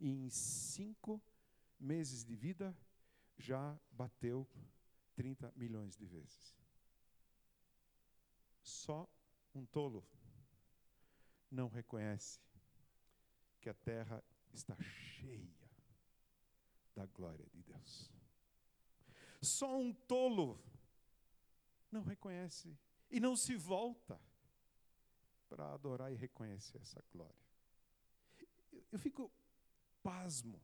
E em cinco meses de vida já bateu 30 milhões de vezes. Só um tolo não reconhece que a terra está cheia da glória de Deus. Só um tolo não reconhece e não se volta para adorar e reconhecer essa glória. Eu fico pasmo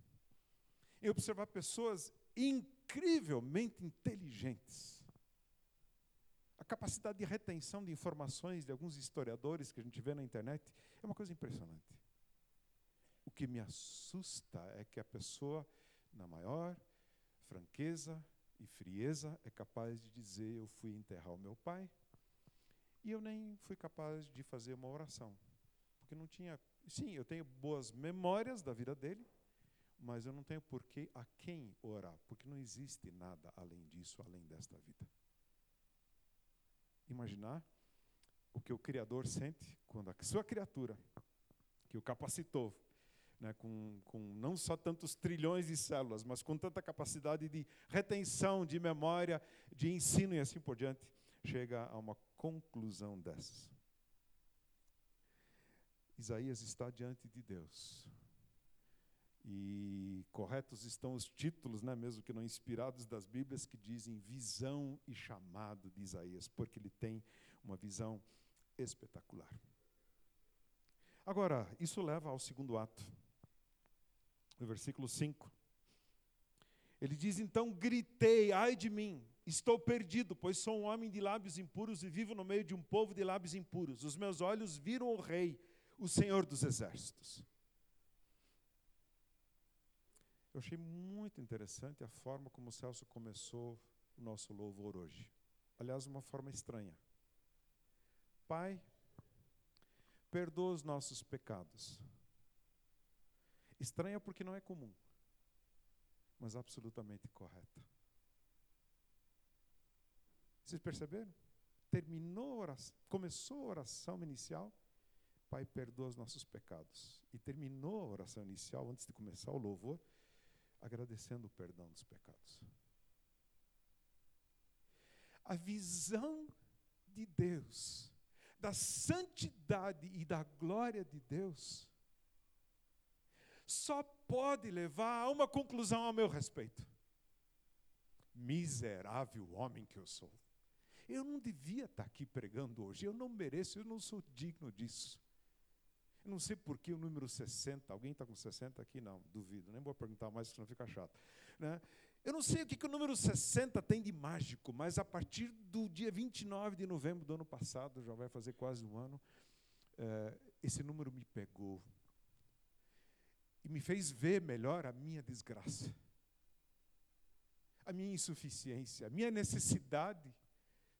em observar pessoas incrivelmente inteligentes a capacidade de retenção de informações de alguns historiadores que a gente vê na internet é uma coisa impressionante. O que me assusta é que a pessoa, na maior franqueza e frieza, é capaz de dizer: Eu fui enterrar o meu pai e eu nem fui capaz de fazer uma oração. Porque não tinha. Sim, eu tenho boas memórias da vida dele, mas eu não tenho porquê a quem orar, porque não existe nada além disso, além desta vida imaginar o que o Criador sente quando a sua criatura, que o capacitou, né, com, com não só tantos trilhões de células, mas com tanta capacidade de retenção, de memória, de ensino e assim por diante, chega a uma conclusão dessas. Isaías está diante de Deus. E corretos estão os títulos, né, mesmo que não inspirados das Bíblias, que dizem visão e chamado de Isaías, porque ele tem uma visão espetacular. Agora, isso leva ao segundo ato, no versículo 5. Ele diz: Então gritei, ai de mim, estou perdido, pois sou um homem de lábios impuros e vivo no meio de um povo de lábios impuros. Os meus olhos viram o Rei, o Senhor dos Exércitos. Eu achei muito interessante a forma como o Celso começou o nosso louvor hoje. Aliás, uma forma estranha. Pai, perdoa os nossos pecados. Estranha porque não é comum, mas absolutamente correta. Vocês perceberam? Terminou a oração, começou a oração inicial. Pai, perdoa os nossos pecados. E terminou a oração inicial, antes de começar o louvor, agradecendo o perdão dos pecados. A visão de Deus, da santidade e da glória de Deus, só pode levar a uma conclusão ao meu respeito. Miserável homem que eu sou. Eu não devia estar aqui pregando hoje, eu não mereço, eu não sou digno disso. Eu não sei por que o número 60, alguém está com 60 aqui? Não, duvido, nem vou perguntar mais, senão fica chato. Né? Eu não sei o que, que o número 60 tem de mágico, mas a partir do dia 29 de novembro do ano passado, já vai fazer quase um ano, é, esse número me pegou e me fez ver melhor a minha desgraça, a minha insuficiência, a minha necessidade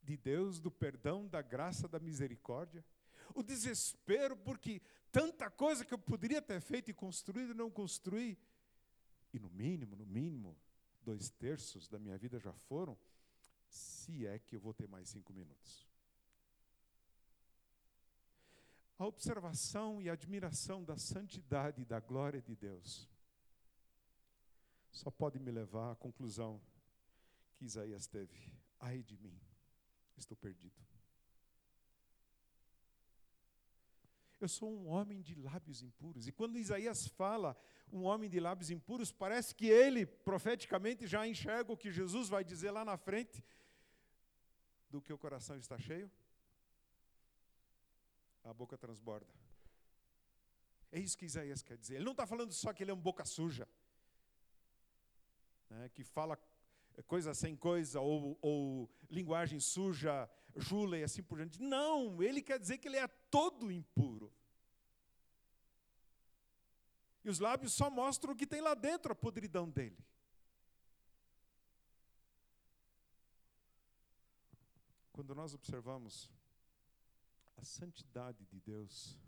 de Deus, do perdão, da graça, da misericórdia, o desespero porque tanta coisa que eu poderia ter feito e construído não construí, e no mínimo, no mínimo, dois terços da minha vida já foram, se é que eu vou ter mais cinco minutos. A observação e admiração da santidade e da glória de Deus só pode me levar à conclusão que Isaías teve: ai de mim, estou perdido. Eu sou um homem de lábios impuros. E quando Isaías fala um homem de lábios impuros, parece que ele, profeticamente, já enxerga o que Jesus vai dizer lá na frente, do que o coração está cheio, a boca transborda. É isso que Isaías quer dizer. Ele não está falando só que ele é um boca suja, né, que fala coisa sem coisa, ou, ou linguagem suja, jula e assim por diante. Não, ele quer dizer que ele é todo impuro. E os lábios só mostram o que tem lá dentro, a podridão dele. Quando nós observamos a santidade de Deus,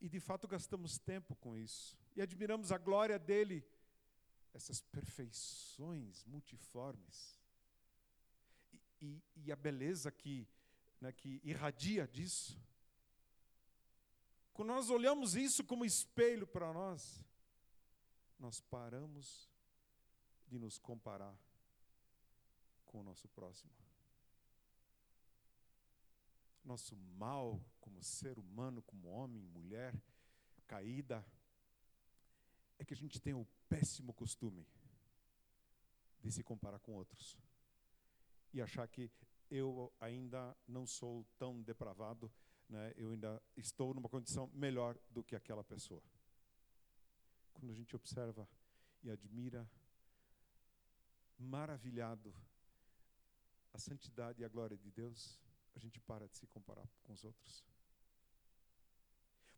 e de fato gastamos tempo com isso, e admiramos a glória dele, essas perfeições multiformes, e, e, e a beleza que, né, que irradia disso, quando nós olhamos isso como espelho para nós, nós paramos de nos comparar com o nosso próximo. Nosso mal como ser humano, como homem, mulher, caída, é que a gente tem o péssimo costume de se comparar com outros e achar que eu ainda não sou tão depravado né, eu ainda estou numa condição melhor do que aquela pessoa. Quando a gente observa e admira, maravilhado, a santidade e a glória de Deus, a gente para de se comparar com os outros.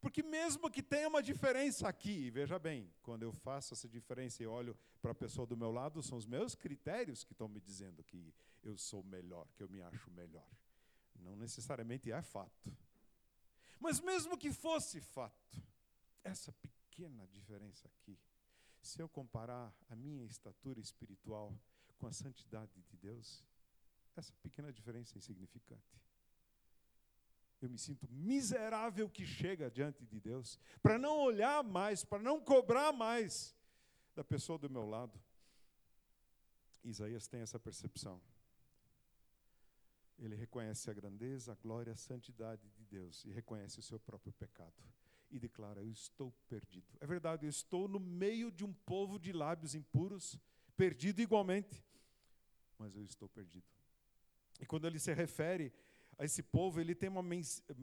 Porque mesmo que tenha uma diferença aqui, veja bem, quando eu faço essa diferença e olho para a pessoa do meu lado, são os meus critérios que estão me dizendo que eu sou melhor, que eu me acho melhor. Não necessariamente é fato. Mas mesmo que fosse fato, essa pequena diferença aqui, se eu comparar a minha estatura espiritual com a santidade de Deus, essa pequena diferença é insignificante. Eu me sinto miserável que chega diante de Deus, para não olhar mais, para não cobrar mais da pessoa do meu lado. Isaías tem essa percepção. Ele reconhece a grandeza, a glória, a santidade de Deus e reconhece o seu próprio pecado. E declara: Eu estou perdido. É verdade, eu estou no meio de um povo de lábios impuros, perdido igualmente, mas eu estou perdido. E quando ele se refere esse povo, ele tem uma,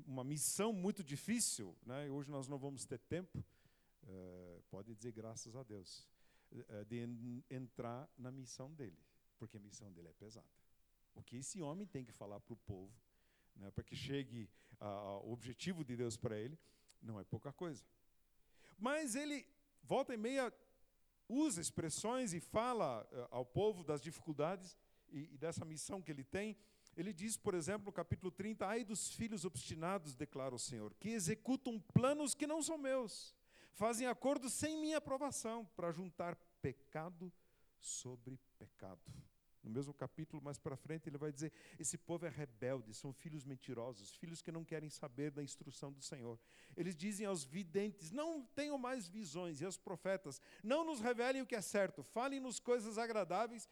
uma missão muito difícil. Né? Hoje nós não vamos ter tempo, uh, pode dizer graças a Deus, uh, de en entrar na missão dele, porque a missão dele é pesada. O que esse homem tem que falar para o povo, né, para que chegue ao objetivo de Deus para ele, não é pouca coisa. Mas ele, volta e meia, usa expressões e fala uh, ao povo das dificuldades e, e, dessa missão que ele tem. Ele diz, por exemplo, no capítulo 30, ai dos filhos obstinados, declara o Senhor, que executam planos que não são meus, fazem acordos sem minha aprovação, para juntar pecado sobre pecado. No mesmo capítulo, mais para frente, ele vai dizer: Esse povo é rebelde, são filhos mentirosos, filhos que não querem saber da instrução do Senhor. Eles dizem aos videntes: Não tenham mais visões, e aos profetas: Não nos revelem o que é certo, falem-nos coisas agradáveis,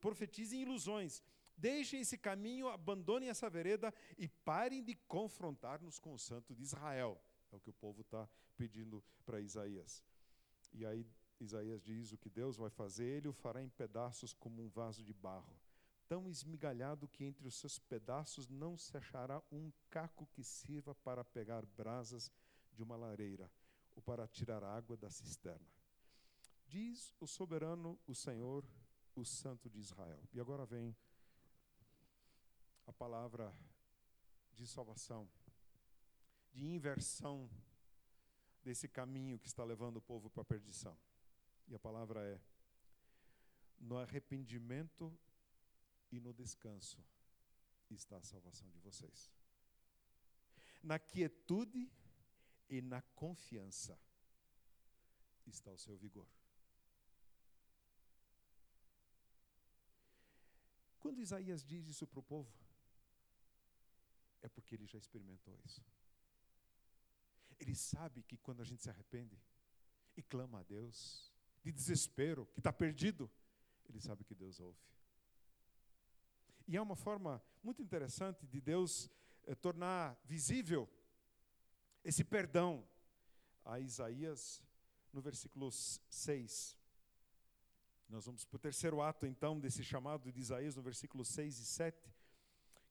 profetizem ilusões. Deixem esse caminho, abandonem essa vereda e parem de confrontar-nos com o santo de Israel. É o que o povo está pedindo para Isaías. E aí Isaías diz: o que Deus vai fazer, ele o fará em pedaços como um vaso de barro, tão esmigalhado que entre os seus pedaços não se achará um caco que sirva para pegar brasas de uma lareira ou para tirar água da cisterna. Diz o soberano, o Senhor, o Santo de Israel. E agora vem a palavra de salvação, de inversão desse caminho que está levando o povo para a perdição. E a palavra é: no arrependimento e no descanso está a salvação de vocês. Na quietude e na confiança está o seu vigor. Quando Isaías diz isso para o povo, é porque ele já experimentou isso. Ele sabe que quando a gente se arrepende e clama a Deus, de desespero, que está perdido, ele sabe que Deus ouve. E é uma forma muito interessante de Deus eh, tornar visível esse perdão a Isaías no versículo 6. Nós vamos para o terceiro ato, então, desse chamado de Isaías, no versículo 6 e 7,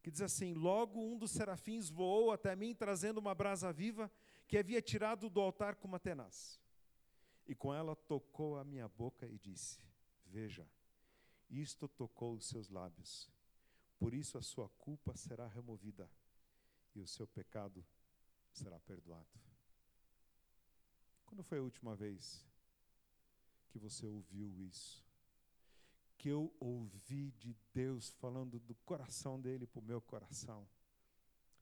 que diz assim: Logo um dos serafins voou até mim, trazendo uma brasa viva que havia tirado do altar com uma tenaz. E com ela tocou a minha boca e disse: Veja, isto tocou os seus lábios. Por isso a sua culpa será removida e o seu pecado será perdoado. Quando foi a última vez que você ouviu isso? Que eu ouvi de Deus falando do coração dele para o meu coração: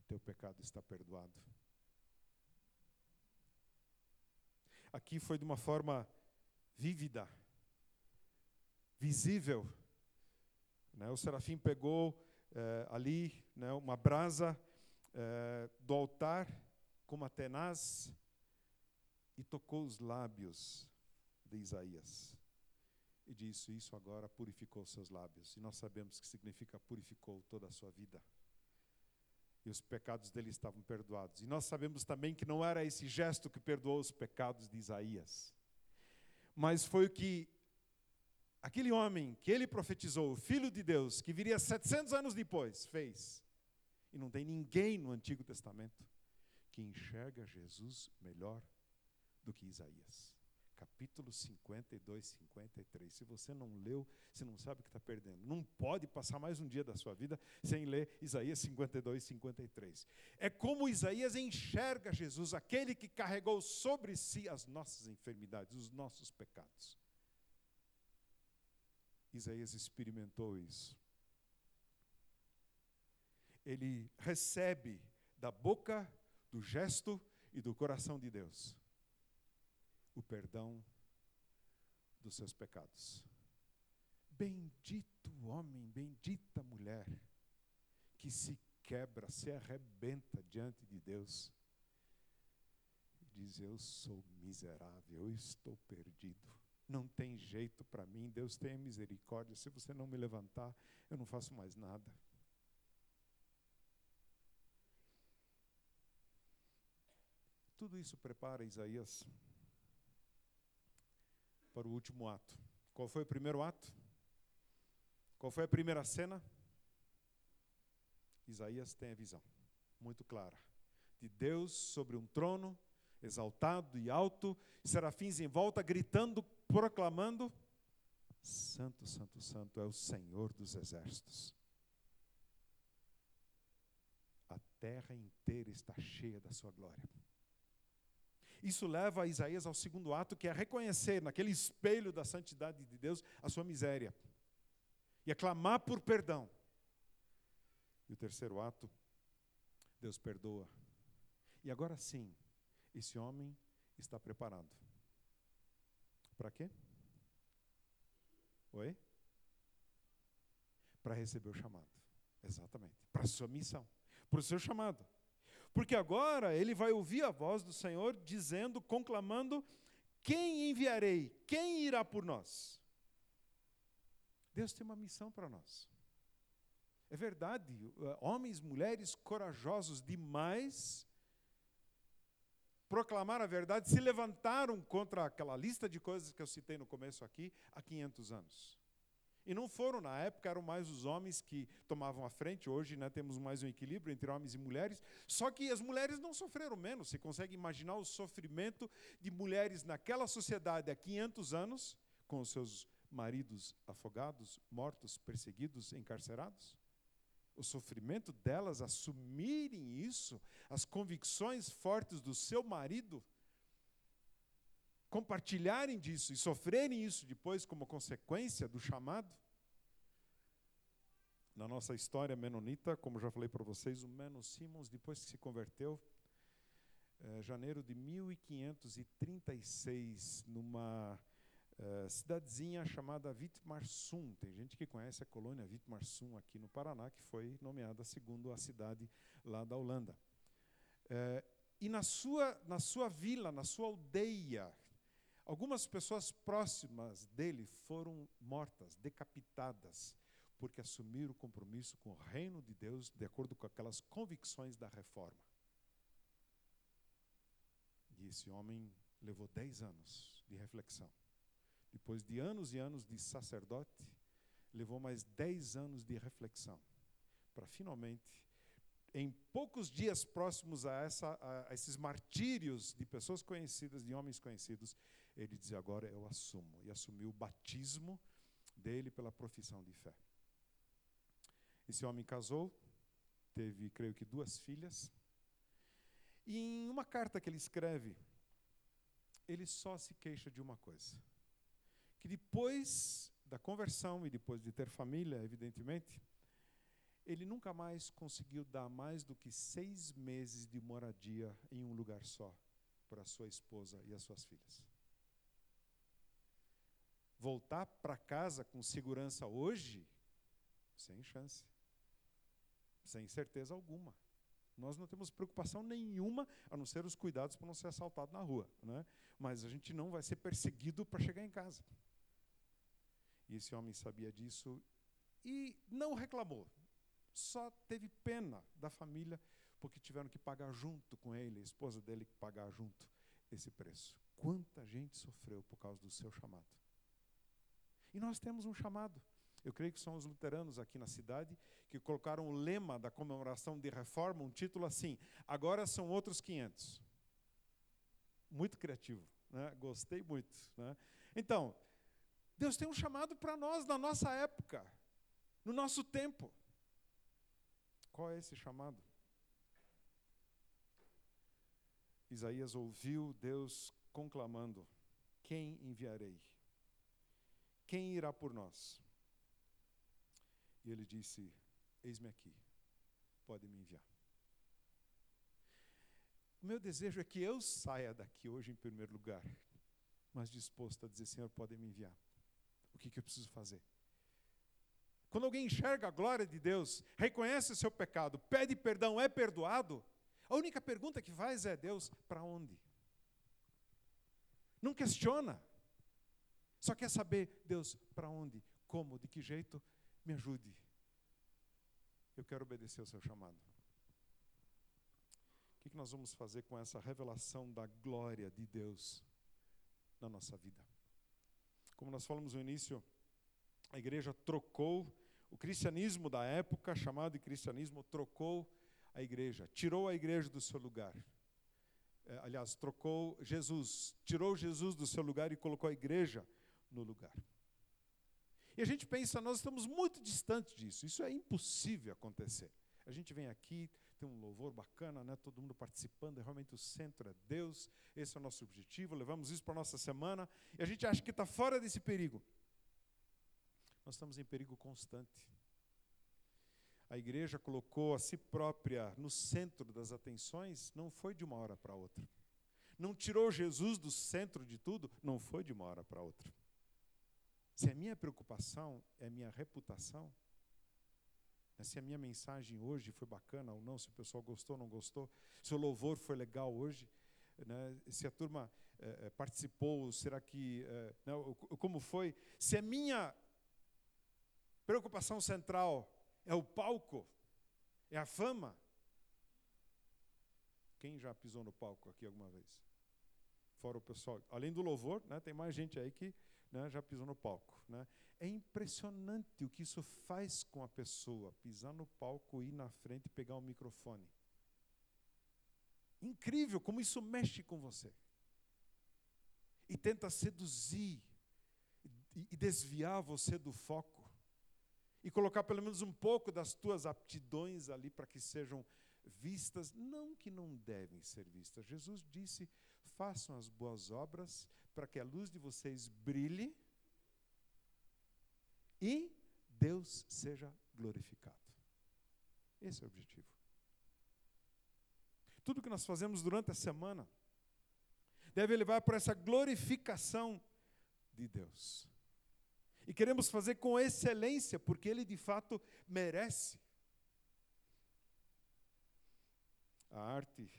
Teu pecado está perdoado. aqui foi de uma forma vívida, visível. Né? O serafim pegou eh, ali né, uma brasa eh, do altar com uma tenaz e tocou os lábios de Isaías. E disse: Isso agora purificou seus lábios. E nós sabemos que significa purificou toda a sua vida e os pecados dele estavam perdoados. E nós sabemos também que não era esse gesto que perdoou os pecados de Isaías, mas foi o que aquele homem que ele profetizou, o filho de Deus, que viria 700 anos depois, fez. E não tem ninguém no Antigo Testamento que enxerga Jesus melhor do que Isaías capítulo 52, 53. Se você não leu, você não sabe o que está perdendo. Não pode passar mais um dia da sua vida sem ler Isaías 52, 53. É como Isaías enxerga Jesus, aquele que carregou sobre si as nossas enfermidades, os nossos pecados. Isaías experimentou isso. Ele recebe da boca, do gesto e do coração de Deus o perdão dos seus pecados. Bendito homem, bendita mulher, que se quebra, se arrebenta diante de Deus. Diz: Eu sou miserável, eu estou perdido. Não tem jeito para mim, Deus tenha misericórdia. Se você não me levantar, eu não faço mais nada. Tudo isso prepara Isaías para o último ato. Qual foi o primeiro ato? Qual foi a primeira cena? Isaías tem a visão muito clara de Deus sobre um trono, exaltado e alto, serafins em volta gritando, proclamando: Santo, Santo, Santo é o Senhor dos exércitos. A terra inteira está cheia da sua glória. Isso leva Isaías ao segundo ato, que é reconhecer naquele espelho da santidade de Deus a sua miséria e aclamar por perdão. E o terceiro ato, Deus perdoa. E agora sim, esse homem está preparado. Para quê? Oi? para receber o chamado. Exatamente. Para a sua missão. Para o seu chamado. Porque agora ele vai ouvir a voz do Senhor dizendo, conclamando: Quem enviarei? Quem irá por nós? Deus tem uma missão para nós. É verdade, eh, homens, mulheres corajosos demais proclamar a verdade, se levantaram contra aquela lista de coisas que eu citei no começo aqui há 500 anos. E não foram, na época, eram mais os homens que tomavam a frente. Hoje né, temos mais um equilíbrio entre homens e mulheres. Só que as mulheres não sofreram menos. Você consegue imaginar o sofrimento de mulheres naquela sociedade há 500 anos, com seus maridos afogados, mortos, perseguidos, encarcerados? o sofrimento delas assumirem isso, as convicções fortes do seu marido, compartilharem disso e sofrerem isso depois como consequência do chamado. Na nossa história menonita, como já falei para vocês, o Menos Simmons, depois que se converteu, é, janeiro de 1536, numa eh, cidadezinha chamada Vitmarsum. Tem gente que conhece a colônia Vitmarsum aqui no Paraná, que foi nomeada segundo a cidade lá da Holanda. Uh, e na sua, na sua vila, na sua aldeia, algumas pessoas próximas dele foram mortas, decapitadas, porque assumiram o compromisso com o reino de Deus de acordo com aquelas convicções da reforma. E esse homem levou dez anos de reflexão depois de anos e anos de sacerdote, levou mais dez anos de reflexão para finalmente, em poucos dias próximos a, essa, a, esses martírios de pessoas conhecidas, de homens conhecidos, ele dizer agora eu assumo e assumiu o batismo dele pela profissão de fé. Esse homem casou, teve, creio que, duas filhas. E em uma carta que ele escreve, ele só se queixa de uma coisa que depois da conversão e depois de ter família, evidentemente, ele nunca mais conseguiu dar mais do que seis meses de moradia em um lugar só para sua esposa e as suas filhas. Voltar para casa com segurança hoje, sem chance, sem certeza alguma. Nós não temos preocupação nenhuma, a não ser os cuidados para não ser assaltado na rua. Né? Mas a gente não vai ser perseguido para chegar em casa. E esse homem sabia disso e não reclamou. Só teve pena da família, porque tiveram que pagar junto com ele, a esposa dele que pagar junto esse preço. Quanta gente sofreu por causa do seu chamado. E nós temos um chamado. Eu creio que são os luteranos aqui na cidade que colocaram o lema da comemoração de reforma, um título assim: Agora são outros 500. Muito criativo, né? gostei muito. Né? Então, Deus tem um chamado para nós na nossa época, no nosso tempo. Qual é esse chamado? Isaías ouviu Deus conclamando: Quem enviarei? Quem irá por nós? E ele disse: Eis-me aqui, pode me enviar. O meu desejo é que eu saia daqui hoje em primeiro lugar, mas disposto a dizer: Senhor, pode me enviar o que, que eu preciso fazer? Quando alguém enxerga a glória de Deus, reconhece o seu pecado, pede perdão, é perdoado, a única pergunta que faz é: Deus, para onde? Não questiona. Só quer saber, Deus, para onde? Como? De que jeito? Me ajude. Eu quero obedecer ao seu chamado. O que nós vamos fazer com essa revelação da glória de Deus na nossa vida? Como nós falamos no início, a igreja trocou o cristianismo da época, chamado de cristianismo, trocou a igreja, tirou a igreja do seu lugar. É, aliás, trocou Jesus, tirou Jesus do seu lugar e colocou a igreja no lugar. E a gente pensa, nós estamos muito distantes disso, isso é impossível acontecer. A gente vem aqui, tem um louvor bacana, né? todo mundo participando, é realmente o centro é Deus, esse é o nosso objetivo, levamos isso para a nossa semana, e a gente acha que está fora desse perigo. Nós estamos em perigo constante. A igreja colocou a si própria no centro das atenções, não foi de uma hora para outra. Não tirou Jesus do centro de tudo, não foi de uma hora para outra. Se a minha preocupação é minha reputação, Se a minha mensagem hoje foi bacana ou não, se o pessoal gostou ou não gostou, se o louvor foi legal hoje, né? se a turma é, participou, será que. É, não, como foi? Se a minha preocupação central é o palco, é a fama. Quem já pisou no palco aqui alguma vez? Fora o pessoal. Além do louvor, né, tem mais gente aí que né, já pisou no palco. Né? É impressionante o que isso faz com a pessoa, pisar no palco, ir na frente e pegar o microfone. Incrível como isso mexe com você. E tenta seduzir e desviar você do foco e colocar pelo menos um pouco das tuas aptidões ali para que sejam vistas, não que não devem ser vistas. Jesus disse: façam as boas obras para que a luz de vocês brilhe e Deus seja glorificado. Esse é o objetivo. Tudo que nós fazemos durante a semana deve levar para essa glorificação de Deus. E queremos fazer com excelência, porque ele de fato merece. A arte,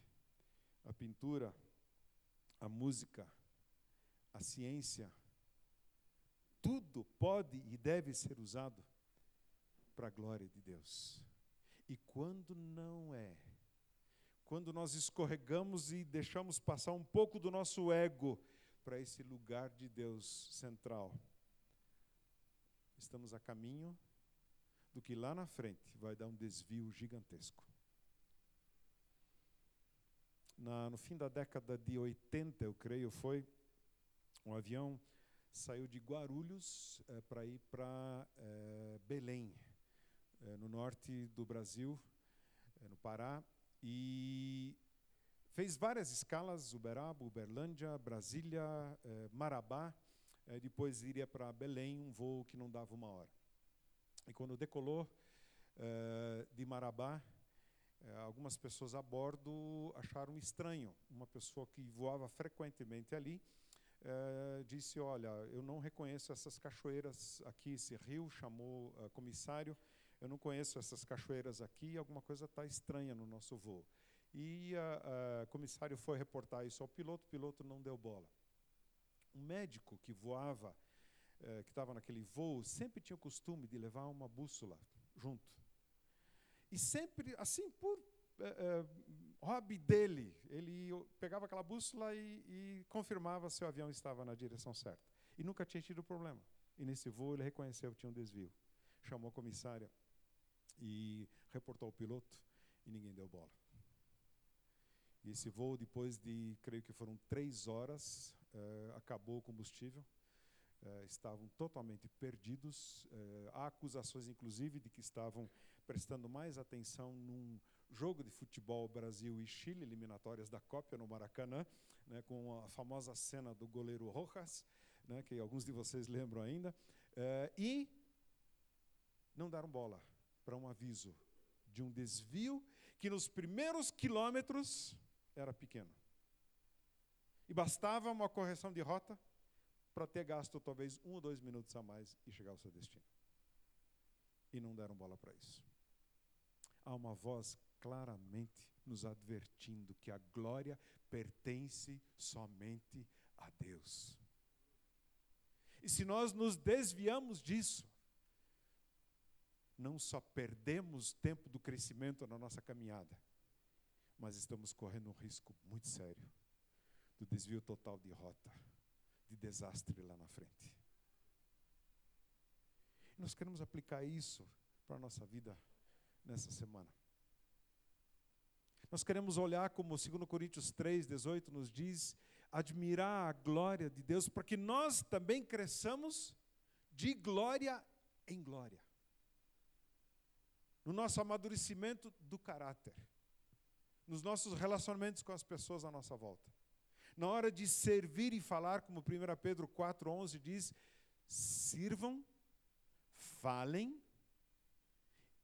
a pintura, a música, a ciência, tudo pode e deve ser usado para a glória de Deus. E quando não é, quando nós escorregamos e deixamos passar um pouco do nosso ego para esse lugar de Deus central, estamos a caminho do que lá na frente vai dar um desvio gigantesco. Na, no fim da década de 80, eu creio, foi um avião saiu de Guarulhos é, para ir para é, Belém, é, no norte do Brasil, no Pará, e fez várias escalas: Uberaba, Uberlândia, Brasília, Marabá. depois iria para Belém, um voo que não dava uma hora. E quando decolou de Marabá, algumas pessoas a bordo acharam estranho uma pessoa que voava frequentemente ali é, disse: Olha, eu não reconheço essas cachoeiras aqui, esse rio, chamou uh, comissário, eu não conheço essas cachoeiras aqui, alguma coisa está estranha no nosso voo. E o comissário foi reportar isso ao piloto, o piloto não deu bola. Um médico que voava, eh, que estava naquele voo, sempre tinha o costume de levar uma bússola junto. E sempre, assim, por hobby dele. Ele pegava aquela bússola e, e confirmava se o avião estava na direção certa. E nunca tinha tido problema. E nesse voo ele reconheceu que tinha um desvio. Chamou a comissária e reportou ao piloto e ninguém deu bola. E esse voo, depois de, creio que foram três horas, uh, acabou o combustível. Estavam totalmente perdidos. Há acusações, inclusive, de que estavam prestando mais atenção num jogo de futebol Brasil e Chile, eliminatórias da Copa no Maracanã, né, com a famosa cena do goleiro Rojas, né, que alguns de vocês lembram ainda, eh, e não deram bola para um aviso de um desvio que nos primeiros quilômetros era pequeno. E bastava uma correção de rota para ter gasto talvez um ou dois minutos a mais e chegar ao seu destino. E não deram bola para isso. Há uma voz claramente nos advertindo que a glória pertence somente a Deus. E se nós nos desviamos disso, não só perdemos tempo do crescimento na nossa caminhada, mas estamos correndo um risco muito sério do desvio total de rota, de desastre lá na frente. Nós queremos aplicar isso para a nossa vida nessa semana. Nós queremos olhar como 2 Coríntios 3, 18 nos diz, admirar a glória de Deus, para que nós também cresçamos de glória em glória. No nosso amadurecimento do caráter, nos nossos relacionamentos com as pessoas à nossa volta. Na hora de servir e falar, como 1 Pedro 4,11 diz, sirvam, falem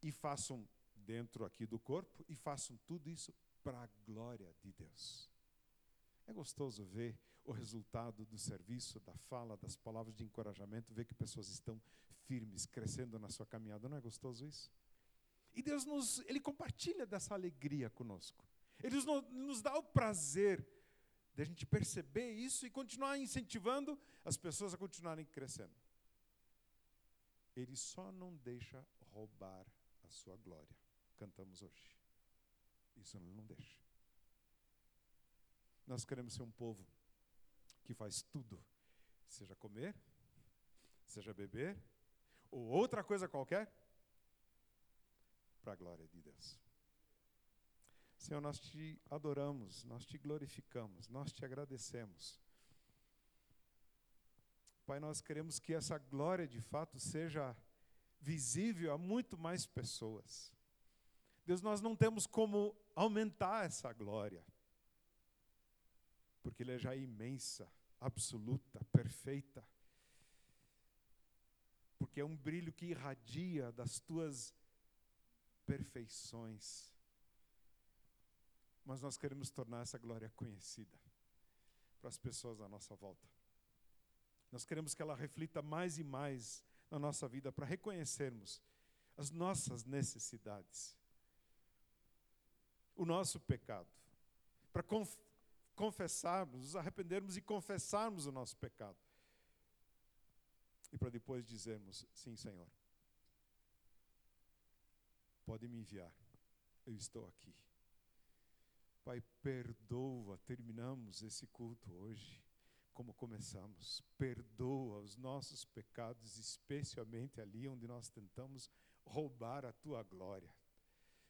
e façam dentro aqui do corpo e façam tudo isso para a glória de Deus. É gostoso ver o resultado do serviço, da fala, das palavras de encorajamento, ver que pessoas estão firmes, crescendo na sua caminhada. Não é gostoso isso? E Deus nos, Ele compartilha dessa alegria conosco. Ele nos, dá o prazer de a gente perceber isso e continuar incentivando as pessoas a continuarem crescendo. Ele só não deixa roubar a sua glória. Cantamos hoje. Isso não deixa. Nós queremos ser um povo que faz tudo, seja comer, seja beber, ou outra coisa qualquer, para a glória de Deus. Senhor, nós te adoramos, nós te glorificamos, nós te agradecemos. Pai, nós queremos que essa glória de fato seja visível a muito mais pessoas. Deus, nós não temos como aumentar essa glória, porque ela é já imensa, absoluta, perfeita. Porque é um brilho que irradia das tuas perfeições. Mas nós queremos tornar essa glória conhecida para as pessoas à nossa volta. Nós queremos que ela reflita mais e mais na nossa vida para reconhecermos as nossas necessidades, o nosso pecado, para conf confessarmos, nos arrependermos e confessarmos o nosso pecado. E para depois dizermos: Sim, Senhor, pode me enviar, eu estou aqui. Pai, perdoa, terminamos esse culto hoje como começamos. Perdoa os nossos pecados, especialmente ali onde nós tentamos roubar a tua glória.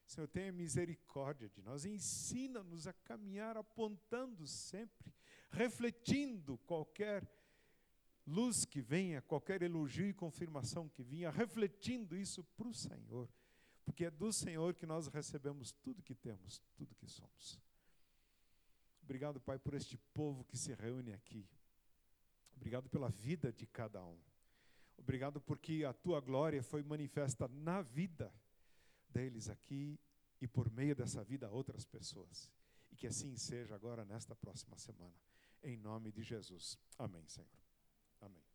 Senhor, tenha misericórdia de nós, ensina-nos a caminhar apontando sempre, refletindo qualquer luz que venha, qualquer elogio e confirmação que venha, refletindo isso para o Senhor, porque é do Senhor que nós recebemos tudo que temos, tudo que somos. Obrigado, Pai, por este povo que se reúne aqui. Obrigado pela vida de cada um. Obrigado porque a tua glória foi manifesta na vida deles aqui e por meio dessa vida a outras pessoas. E que assim seja agora nesta próxima semana. Em nome de Jesus. Amém, Senhor. Amém.